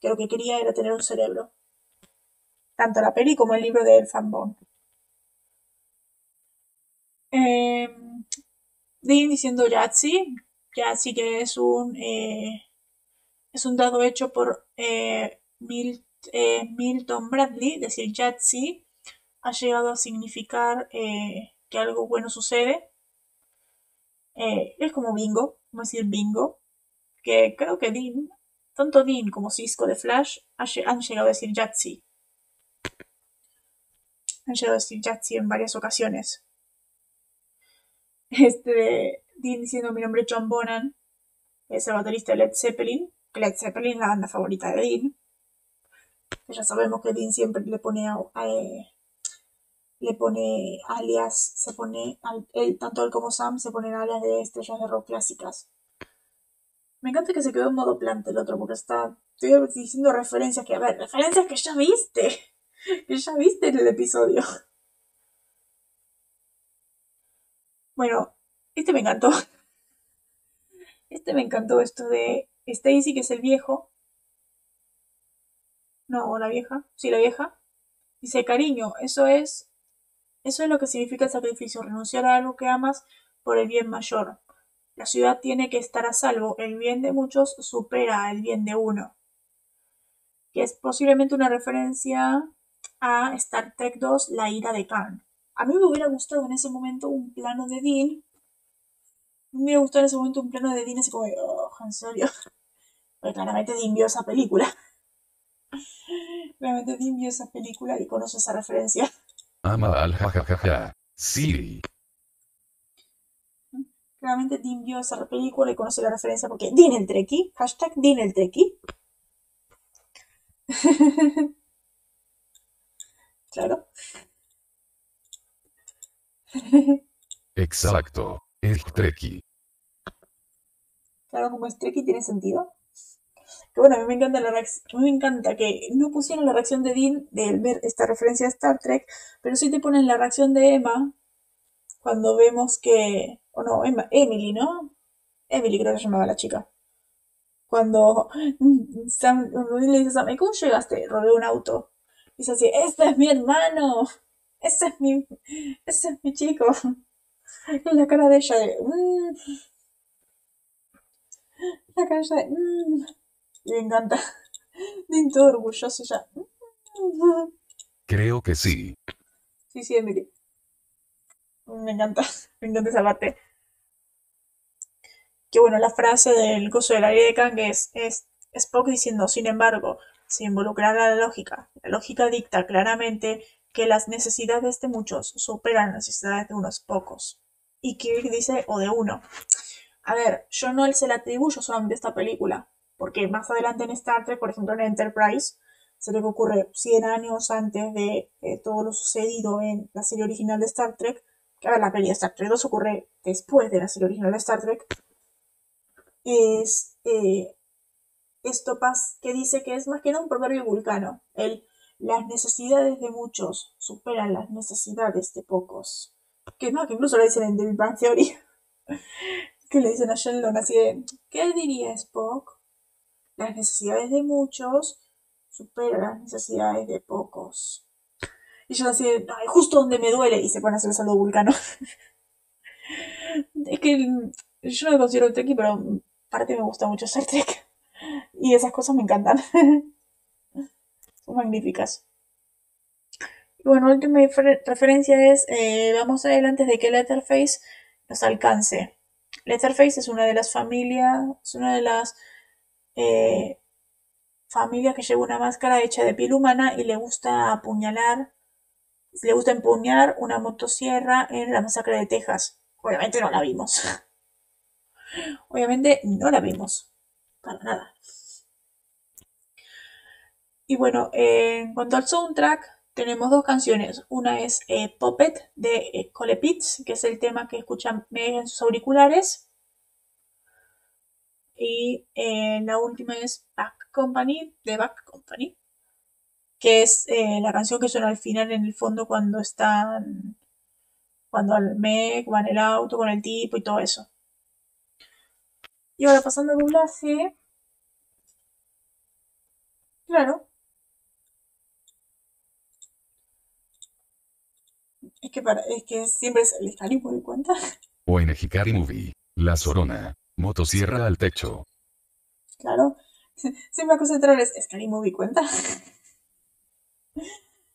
que lo que quería era tener un cerebro. Tanto la peli como el libro de El Fanbone. Eh, Dean diciendo Yahtzee, Yahtzee que es un eh, es un dado hecho por eh, eh, Milton Bradley, decir Yahtzee ha llegado a significar que algo bueno sucede eh, es como bingo, a decir bingo, que creo que Dean, tanto Dean como Cisco de Flash han llegado a decir Yahtzee. Han llegado a decir Yahtzee en varias ocasiones. Este, Dean diciendo mi nombre es John Bonan, es el baterista de Led Zeppelin, Led Zeppelin es la banda favorita de Dean. ya sabemos que Dean siempre le pone a, eh, le pone alias, se pone, él, tanto él como Sam se ponen alias de estrellas de rock clásicas. Me encanta que se quedó en modo planta el otro, porque está, estoy diciendo referencias que, a ver, referencias que ya viste, que ya viste en el episodio. Bueno, este me encantó. Este me encantó, esto de Stacy, que es el viejo. No, la vieja. Sí, la vieja. Dice, cariño, eso es eso es lo que significa el sacrificio, renunciar a algo que amas por el bien mayor. La ciudad tiene que estar a salvo, el bien de muchos supera el bien de uno. Que es posiblemente una referencia a Star Trek 2, La ira de Khan. A mí me hubiera gustado en ese momento un plano de Dean. Me hubiera gustado en ese momento un plano de Dean así como, oh, en serio. Porque claramente Dean vio esa película. Realmente Dean vio esa película y conoce esa referencia. Ama al jajajaja. Sí. Claramente Dean vio esa película y conoce la referencia porque Dean el Treki. Hashtag Dean el Treki. claro. Exacto. El Treki. Claro, como es Treki tiene sentido. Que bueno, a mí me encanta la reacción, me encanta que no pusieron la reacción de Dean de ver esta referencia a Star Trek, pero sí te ponen la reacción de Emma cuando vemos que, o no, Emma, Emily, ¿no? Emily creo que se llamaba la chica. Cuando Sam, le dice a Sam, ¿cómo llegaste? Robé un auto. Y dice así, este es mi hermano. Ese es mi, ese es mi chico. Y la cara de ella de, mmm. La cara de ella de, mmm. Me encanta. Todo orgulloso ya. Creo que sí. Sí, sí, Emily. Me encanta, me encanta esa parte. Que bueno, la frase del coso de la ley de Kang es, es Spock diciendo, sin embargo, se involucrará la lógica. La lógica dicta claramente que las necesidades de muchos superan las necesidades de unos pocos. Y Kirk dice, o de uno. A ver, yo no se la atribuyo solamente a esta película, porque más adelante en Star Trek, por ejemplo en Enterprise, se le ocurre 100 años antes de todo lo sucedido en la serie original de Star Trek, que a ver, la peli de Star Trek 2 ocurre después de la serie original de Star Trek, es eh, esto que dice que es más que nada un proverbio vulcano. El, las necesidades de muchos superan las necesidades de pocos. Que no, que incluso lo dicen en The Big Theory. que le dicen a Sheldon así de, ¿qué diría Spock? Las necesidades de muchos superan las necesidades de pocos. Y yo así, ay, justo donde me duele, y se pone a hacer el saludo vulcano. es que yo no me considero Trekkie, pero aparte me gusta mucho Star Trek. Y esas cosas me encantan. Son magníficas. Y bueno, última referencia es, eh, vamos adelante de que Letterface nos alcance. Letterface es una de las familias, es una de las familias que lleva una máscara hecha de piel humana y le gusta apuñalar le gusta empuñar una motosierra en la masacre de Texas. Obviamente no la vimos. Obviamente no la vimos. Para nada. Y bueno, en cuanto al soundtrack, tenemos dos canciones. Una es eh, Puppet de eh, Cole Pitts, que es el tema que escuchan en sus auriculares. Y eh, la última es Back Company de Back Company que es eh, la canción que suena al final en el fondo cuando están, cuando al Meg va en el auto con el tipo y todo eso. Y ahora pasando al doblaje, claro, es que, para, es que siempre es el Scary Movie cuenta. O en Hikari Movie, La Sorona, motosierra al techo. Claro, siempre la cosa es Scary Movie cuenta.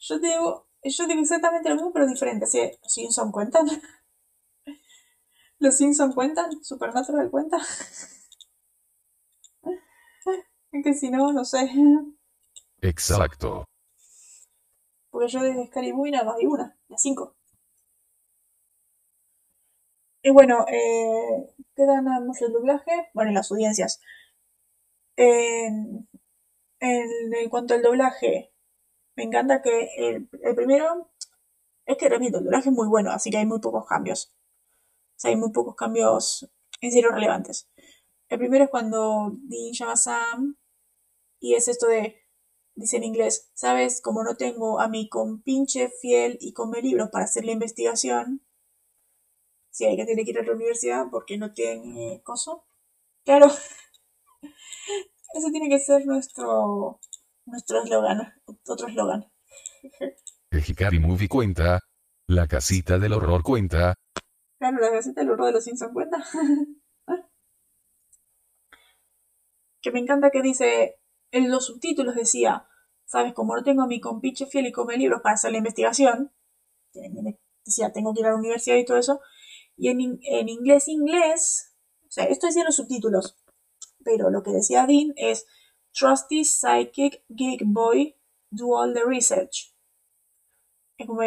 Yo digo, yo digo exactamente lo mismo, pero diferente. ¿Sí? ¿Los Simpson cuentan? ¿Los Simpson cuentan? ¿Supernatural cuenta? Es que si no, no sé. Exacto. Porque yo de Scary Movie nada más vi una, las cinco. Y bueno, eh, queda nada más el doblaje. Bueno, en las audiencias. en, en cuanto al doblaje, me encanta que el, primero es que repito, el doblaje es muy bueno, así que hay muy pocos cambios. O sea, hay muy pocos cambios en serio relevantes. El primero es cuando Dean llama a Sam y es esto de, dice en inglés, sabes, como no tengo a mi compinche fiel y come libros para hacer la investigación, si que tener que ir a la universidad porque no tiene coso. Claro, ese tiene que ser nuestro nuestro eslogan, otro eslogan. El Hikari Movie cuenta. La casita del horror cuenta. Claro, la casita del horror de los Simpsons cuenta. que me encanta que dice, en los subtítulos decía, sabes, como no tengo a mi compiche fiel y come libros para hacer la investigación, decía, tengo que ir a la universidad y todo eso, y en, en inglés, inglés, o sea, esto decía los subtítulos, pero lo que decía Dean es, Trusty Psychic Geek Boy do all the research. Es como,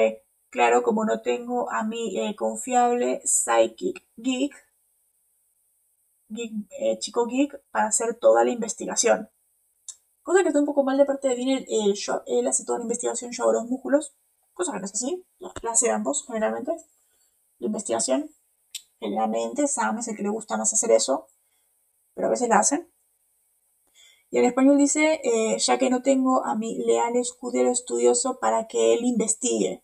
claro, como no tengo a mi eh, confiable Psychic Geek, eh, chico geek, para hacer toda la investigación. Cosa que está un poco mal de parte de Dean, eh, él hace toda la investigación, yo hago los músculos. Cosa que no es así, la hace ambos, generalmente. La investigación, generalmente, Sam es el que le gusta más hacer eso, pero a veces la hacen. Y en español dice, eh, ya que no tengo a mi leal escudero estudioso para que él investigue.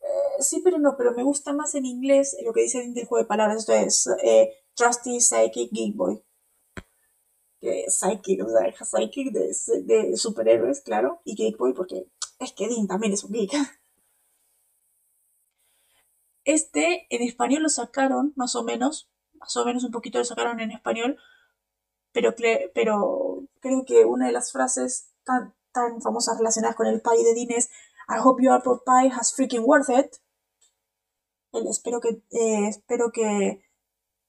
Eh, sí, pero no, pero me gusta más en inglés lo que dice el juego de palabras. Esto es eh, Trusty Psychic Geek Boy. que Psychic, o sea, Psychic de, de superhéroes, claro, y Geek Boy porque es que Dean también es un geek. Este en español lo sacaron, más o menos, más o menos un poquito lo sacaron en español, pero, pero creo que una de las frases tan, tan famosas relacionadas con el pie de Dean es I hope your apple pie has freaking worth it. Espero que eh, espero que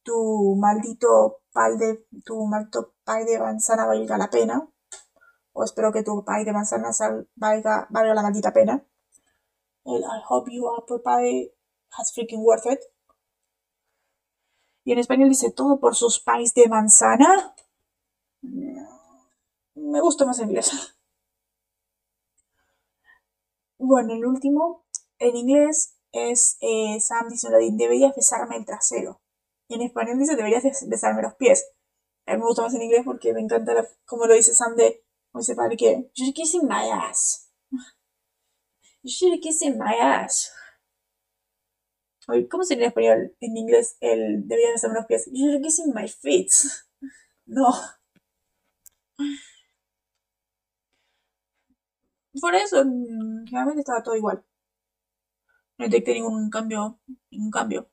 tu maldito pie de tu maldito pie de manzana valga la pena. O espero que tu pie de manzana valga, valga la maldita pena. El I hope your apple pie has freaking worth it. Y en español dice todo por sus pies de manzana. Me gusta más en inglés. Bueno, el último, en inglés, es eh, Sam diciendo, deberías besarme el trasero. Y en español dice, deberías besarme los pies. A mí me gusta más en inglés porque me encanta como lo dice Sam de, dice padre que, you should kiss my ass. You should kiss my ass. ¿Cómo sería en español? En inglés, el debería besarme los pies. You're kissing my feet. No. Por eso, realmente estaba todo igual. No detecté ningún cambio. Ningún cambio.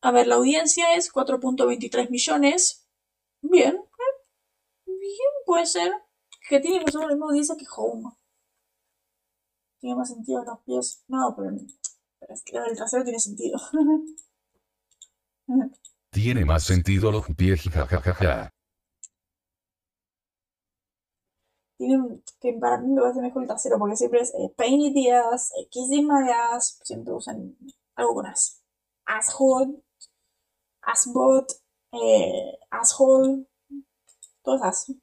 A ver, la audiencia es 4.23 millones. Bien. Bien, puede ser. Que tiene o menos la misma audiencia que Home. Tiene más sentido los pies. No, pero es que el trasero tiene sentido. tiene más sentido los pies, jajajaja. Tiene, que para mí me parece mejor el trasero porque siempre es eh, pain in the ass, eh, kissing my ass, siempre usan algo con as. Asshole, assbot, eh, asshole, todas as.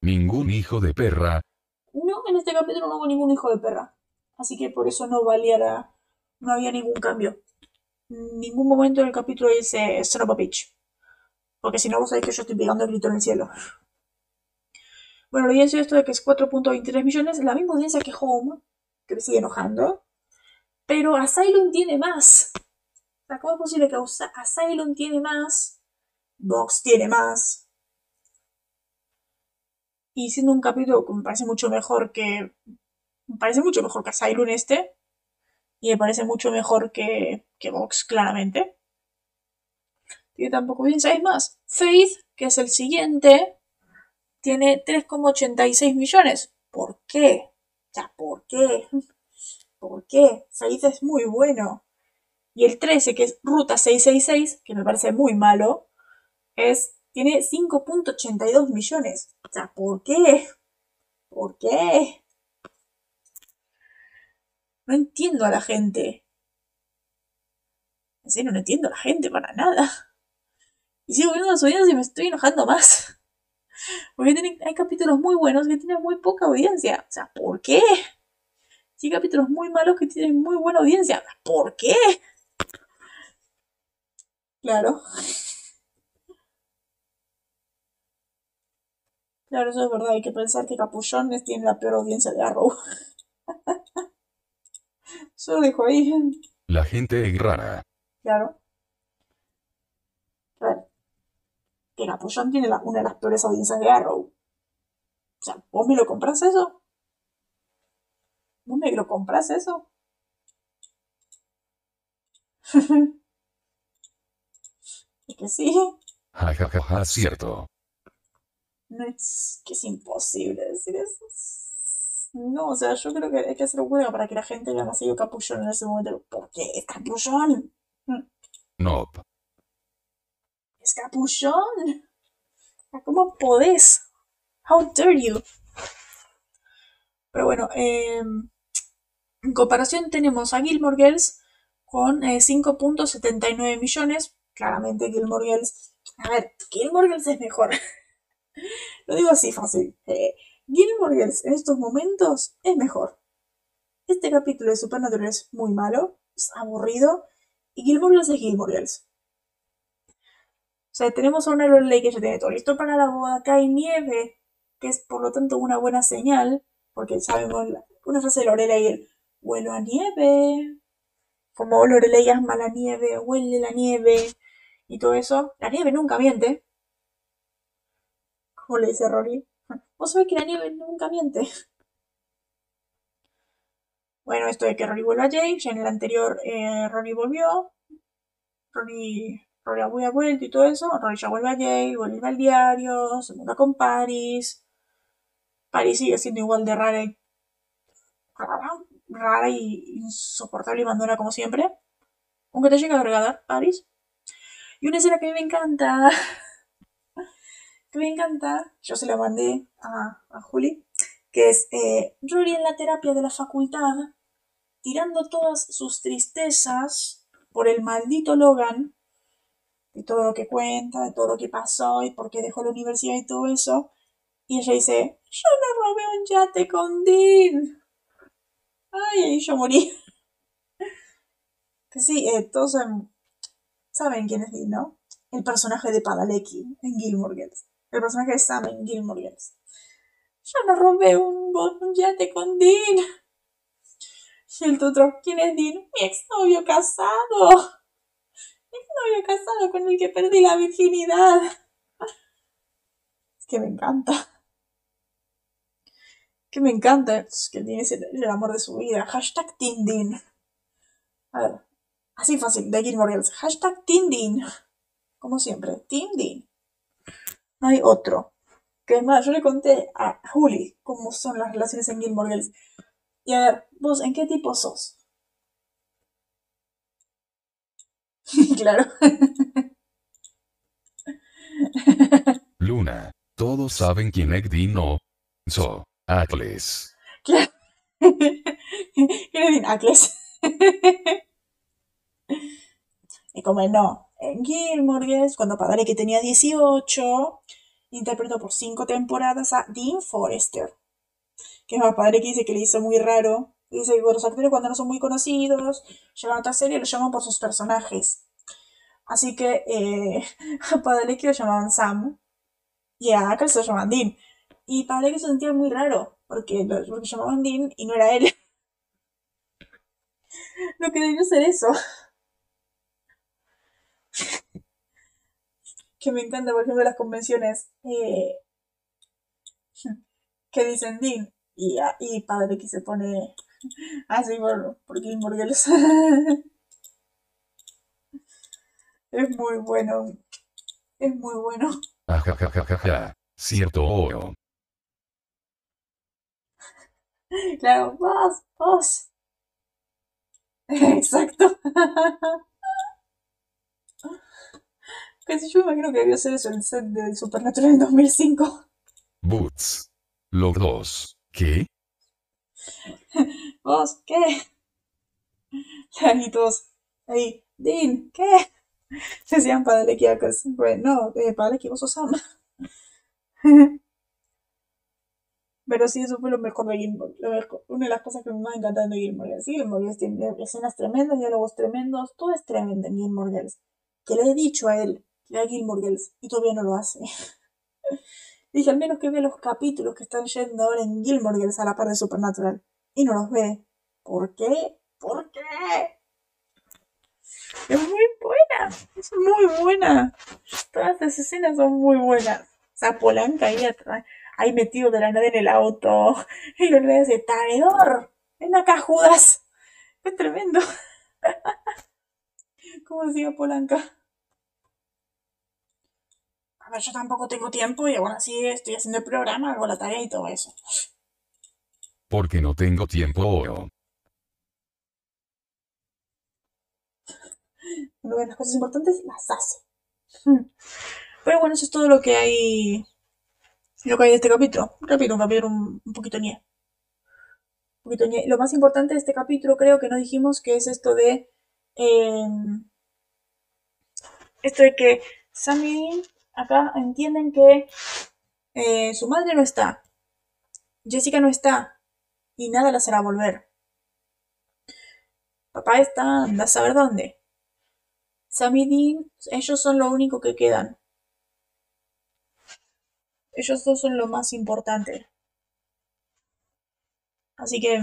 Ningún hijo de perra. No, en este capítulo no hubo ningún hijo de perra así que por eso no valía no había ningún cambio. ningún momento en el capítulo dice son of a bitch. Porque si no, vos sabéis que yo estoy pegando el grito en el cielo. Bueno, lo audiencia esto de que es 4.23 millones, la misma audiencia que Home, que me sigue enojando. Pero Asylum tiene más. ¿cómo es posible que Asylum tiene más? Vox tiene más. Y siendo un capítulo que me parece mucho mejor que me parece mucho mejor que Asylum este. Y me parece mucho mejor que, que Vox, claramente. Tiene tampoco bien, ¿sabéis más? Faith, que es el siguiente, tiene 3,86 millones. ¿Por qué? Ya, ¿por qué? ¿Por qué? Faith es muy bueno. Y el 13, que es Ruta 666, que me parece muy malo, es, tiene 5.82 millones. O sea, ¿por qué? ¿Por qué? No entiendo a la gente. En serio, no entiendo a la gente para nada. Y sigo viendo las audiencias y me estoy enojando más. Porque hay capítulos muy buenos que tienen muy poca audiencia. O sea, ¿por qué? Y hay capítulos muy malos que tienen muy buena audiencia. ¿Por qué? Claro. Claro, eso es verdad. Hay que pensar que Capullones tiene la peor audiencia de Arrow. Solo dijo ahí. La gente es rara. Claro. A ver. Que Capuchón tiene una de las peores audiencias de Arrow. O sea, ¿vos me lo compras eso? ¿Vos me lo compras eso? es que sí. Ja, cierto. No es que es imposible decir eso. No, o sea, yo creo que hay que hacer huelga para que la gente haya nacido Capullón en ese momento. ¿Por qué es Capullón? No. Es Capullón. ¿Cómo podés? How dare you? Pero bueno, em, en comparación tenemos a Gilmore Girls con 5.79 eh, millones. Claramente Gilmore Girls... A ver, Gilmore Girls es mejor. Lo digo así fácil. Eh, Gilmore Girls en estos momentos es mejor. Este capítulo de Supernatural es muy malo, es aburrido, y Gilmore Girls es Gilmore Girls. O sea, tenemos a una Lorelei que ya tiene todo listo para la boda, hay nieve, que es por lo tanto una buena señal, porque sabemos una frase de Lorelei, el huelo a nieve, como Lorelei asma la nieve, huele la nieve, y todo eso. La nieve nunca miente, como le dice Rory. Vos sabés que la nieve nunca miente. Bueno, esto de que Rory vuelva a Jake, ya en el anterior eh, Rory volvió. Rory, Rory había vuelto y todo eso. Rory ya vuelve a Jake, vuelve al diario, se muda con Paris. Paris sigue siendo igual de rara y, rara, rara y insoportable y mandona como siempre. Aunque te llega a agregar Paris. Y una escena que a mí me encanta, que me encanta, yo se la mandé a, a Juli, que es eh, Rory en la terapia de la facultad, tirando todas sus tristezas por el maldito Logan, de todo lo que cuenta, de todo lo que pasó y por qué dejó la universidad y todo eso. Y ella dice, yo no robé un yate con Dean. Ay, ahí yo morí. que sí, eh, todos saben quién es Dean, ¿no? El personaje de Padalecki en Gilmore Girls. El personaje de Sam en Gilmore Girls. Yo no robé un, un yate con Dean. Y el otro, ¿quién es Dean? Mi exnovio casado. Mi exnovio casado con el que perdí la virginidad. Que me encanta. Que me encanta. Es que tiene el amor de su vida. Hashtag Dean. A ver. Así fácil, de Gilmore Girls. Hashtag Dean. Como siempre, Dean. No hay otro. Que es más, yo le conté a Juli cómo son las relaciones en Gilmore Girls. Y a ver, vos, ¿en qué tipo sos? claro. Luna. Todos saben quién es Dino. So. Acles. Claro. ¿Quién es Acles? y como no, en Gilmore Girls, cuando padre que tenía 18, interpretó por cinco temporadas a Dean Forrester que es más padre que dice que le hizo muy raro. Dice que los actores cuando no son muy conocidos, llegan a otra serie, lo llaman por sus personajes. Así que eh, a Padalecki lo llamaban Sam y a Ackles lo llamaban Dean. Y Padalecki se sentía muy raro porque lo porque llamaban Dean y no era él. lo que debió ser eso. Que me encanta, por ejemplo, las convenciones eh, que dicen Dean y, y padre que se pone así por, por Gilmore Girls. es muy bueno. Es muy bueno. Cierto oro. Claro, vos, vos. Exacto. Yo imagino que debió ser eso el set de Supernatural en 2005. Boots. Los dos. ¿Qué? ¿Vos qué? Y todos ahí, Dean, ¿qué? Decían padre que Bueno, no, eh, padre que vos sos Sam. Pero sí, eso fue lo mejor de Gilmore. Una de las cosas que me más encantan de Gilmore Girls. Gilmore Girls tiene escenas tremendas, diálogos tremendos, todo es tremendo en Gilmore Girls. Que le he dicho a él que a Gilmore y todavía no lo hace. Dije, al menos que vea los capítulos que están yendo ahora en Gilmore a la par de Supernatural. Y no los ve. ¿Por qué? ¿Por qué? Es muy buena. Es muy buena. Todas las escenas son muy buenas. O sea, Polanca ahí atrás. Ahí metido de la nada en el auto. Y lo le dice, traidor. Ven acá, Judas. Es tremendo. ¿Cómo decía Polanca? Yo tampoco tengo tiempo y aún así estoy haciendo el programa, hago la tarea y todo eso. Porque no tengo tiempo. Una de las cosas importantes las hace. Hmm. Pero bueno, eso es todo lo que hay. Lo que hay de este capítulo. Repito, un capítulo un, poquito nie. Un poquito nie. Lo más importante de este capítulo creo que no dijimos que es esto de. Em, esto de que Sammy acá entienden que eh, su madre no está, Jessica no está y nada la hará volver. Papá está, anda a saber dónde. Sam y Dean, ellos son lo único que quedan. Ellos dos son lo más importante. Así que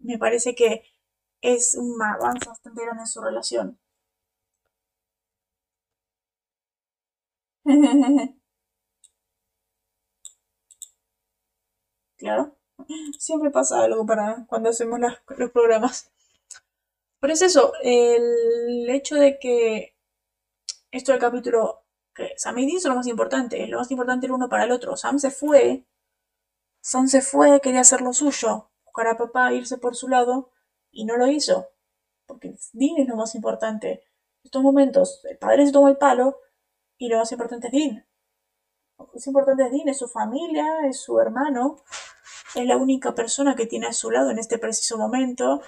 me parece que es un avance bastante grande en su relación. Claro. Siempre pasa algo para cuando hacemos los programas. Pero es eso, el hecho de que esto del capítulo, que Sam y Dean son lo más importante, lo más importante el uno para el otro. Sam se fue, Sam se fue, quería hacer lo suyo, buscar a papá, irse por su lado, y no lo hizo. Porque Dean es lo más importante. En estos momentos, el padre se toma el palo, y lo más importante es Dean. Lo más importante es Dean, es su familia, es su hermano, es la única persona que tiene a su lado en este preciso momento.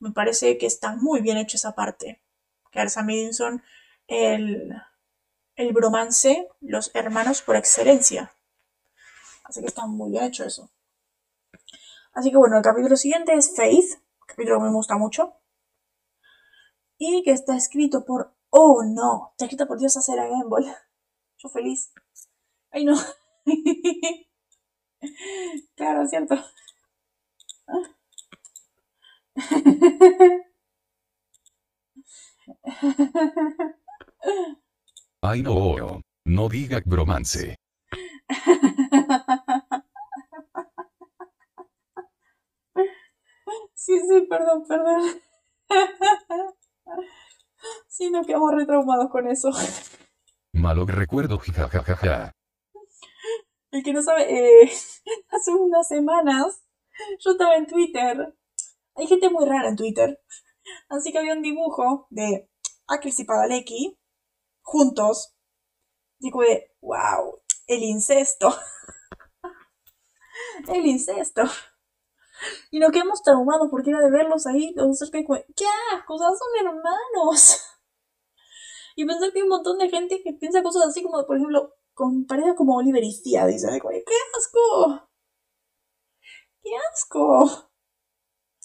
Me parece que está muy bien hecho esa parte. Que Sam y Dean son el, el bromance, los hermanos por excelencia. Así que está muy bien hecho eso. Así que bueno, el capítulo siguiente es Faith, capítulo que me gusta mucho. Y que está escrito por. Oh no, está escrito por Dios hacer a Gamble. Yo feliz. Ay no. claro, cierto. Ay no, no diga bromance. Sí, sí, perdón, perdón. Sí, nos quedamos retraumados con eso. Malo recuerdo, jajajaja. El que no sabe, eh, hace unas semanas yo estaba en Twitter. Hay gente muy rara en Twitter. Así que había un dibujo de Akris y Padalecki juntos. Digo de, wow, el incesto. el incesto. Y nos quedamos traumados porque era de verlos ahí, cerca ¡qué asco! son hermanos. Y pensar que hay un montón de gente que piensa cosas así como, por ejemplo, con parejas como Oliver y Cia, dice, ¡qué asco! ¡Qué asco!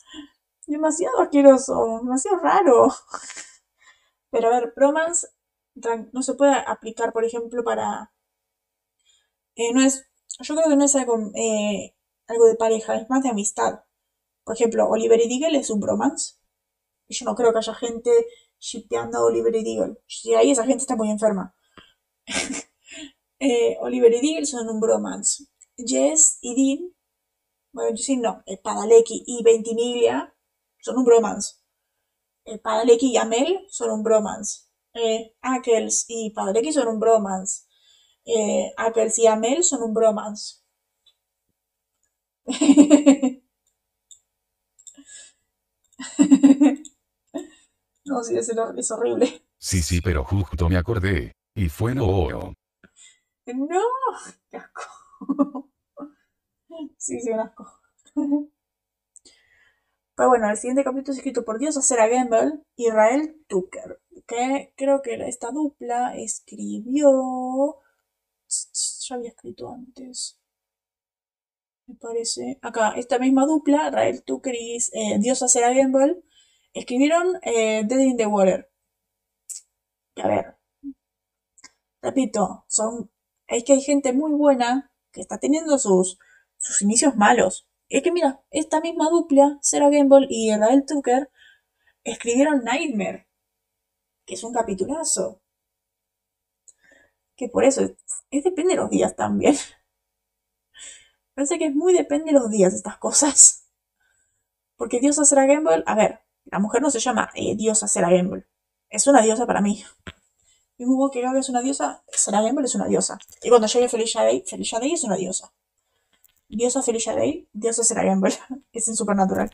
Demasiado asqueroso, demasiado raro. Pero a ver, bromance no se puede aplicar, por ejemplo, para... Eh, no es, yo creo que no es algo, eh, algo de pareja, es más de amistad. Por ejemplo, Oliver y Diggle es un bromance. Yo no creo que haya gente shippeando a Oliver y Diggle. Si hay, esa gente está muy enferma. eh, Oliver y Diggle son un bromance. Jess y Dean, bueno, sí no, Padalecki y Ventimiglia son un bromance. Padalecki y Amel son un bromance eh, Ackles y X son un bromance. Eh, Ackles y Amel son un bromance. no, sí, es, es horrible. Sí, sí, pero justo me acordé. Y fue no. No, qué asco. sí, sí, un asco. Pero bueno, el siguiente capítulo es escrito por Dios a Gamble y Rael Tucker que creo que esta dupla escribió. Ya había escrito antes. Me parece. Acá, esta misma dupla, Rael Tucker y eh, Diosa Sarah Gamble, escribieron eh, Dead in the Water. A ver. Repito, son. Es que hay gente muy buena que está teniendo sus, sus inicios malos. Es que mira, esta misma dupla, Sarah Gamble y Rael Tucker, escribieron Nightmare que es un capitulazo. Que por eso es, depende de los días también. Parece que es muy depende de los días estas cosas. Porque diosa Sarah Gamble, a ver, la mujer no se llama eh, diosa Sarah Gamble. Es una diosa para mí. Y hubo que es una diosa, Sarah Gamble es una diosa. Y cuando llegue Felicia Day, Felicia Day es una diosa. Diosa Felicia Day, diosa Sarah Gamble. es en Supernatural.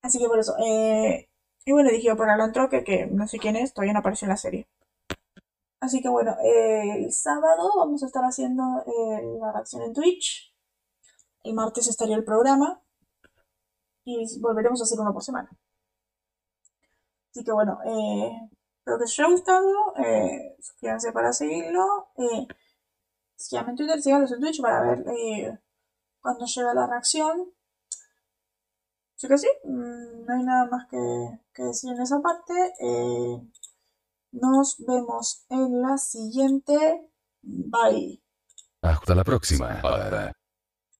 Así que por eso, eh, y bueno, dije por Alan Troque, que no sé quién es, todavía no apareció en la serie. Así que bueno, el sábado vamos a estar haciendo eh, la reacción en Twitch. El martes estaría el programa. Y volveremos a hacer uno por semana. Así que bueno, eh, espero que os haya gustado. Eh, suscríbanse para seguirlo. Eh, síganme en Twitter, síganos en Twitch para ver eh, cuando llega la reacción. Así que sí, mm, no hay nada más que, decir en esa parte. Nos vemos en la siguiente. Bye. Hasta la próxima.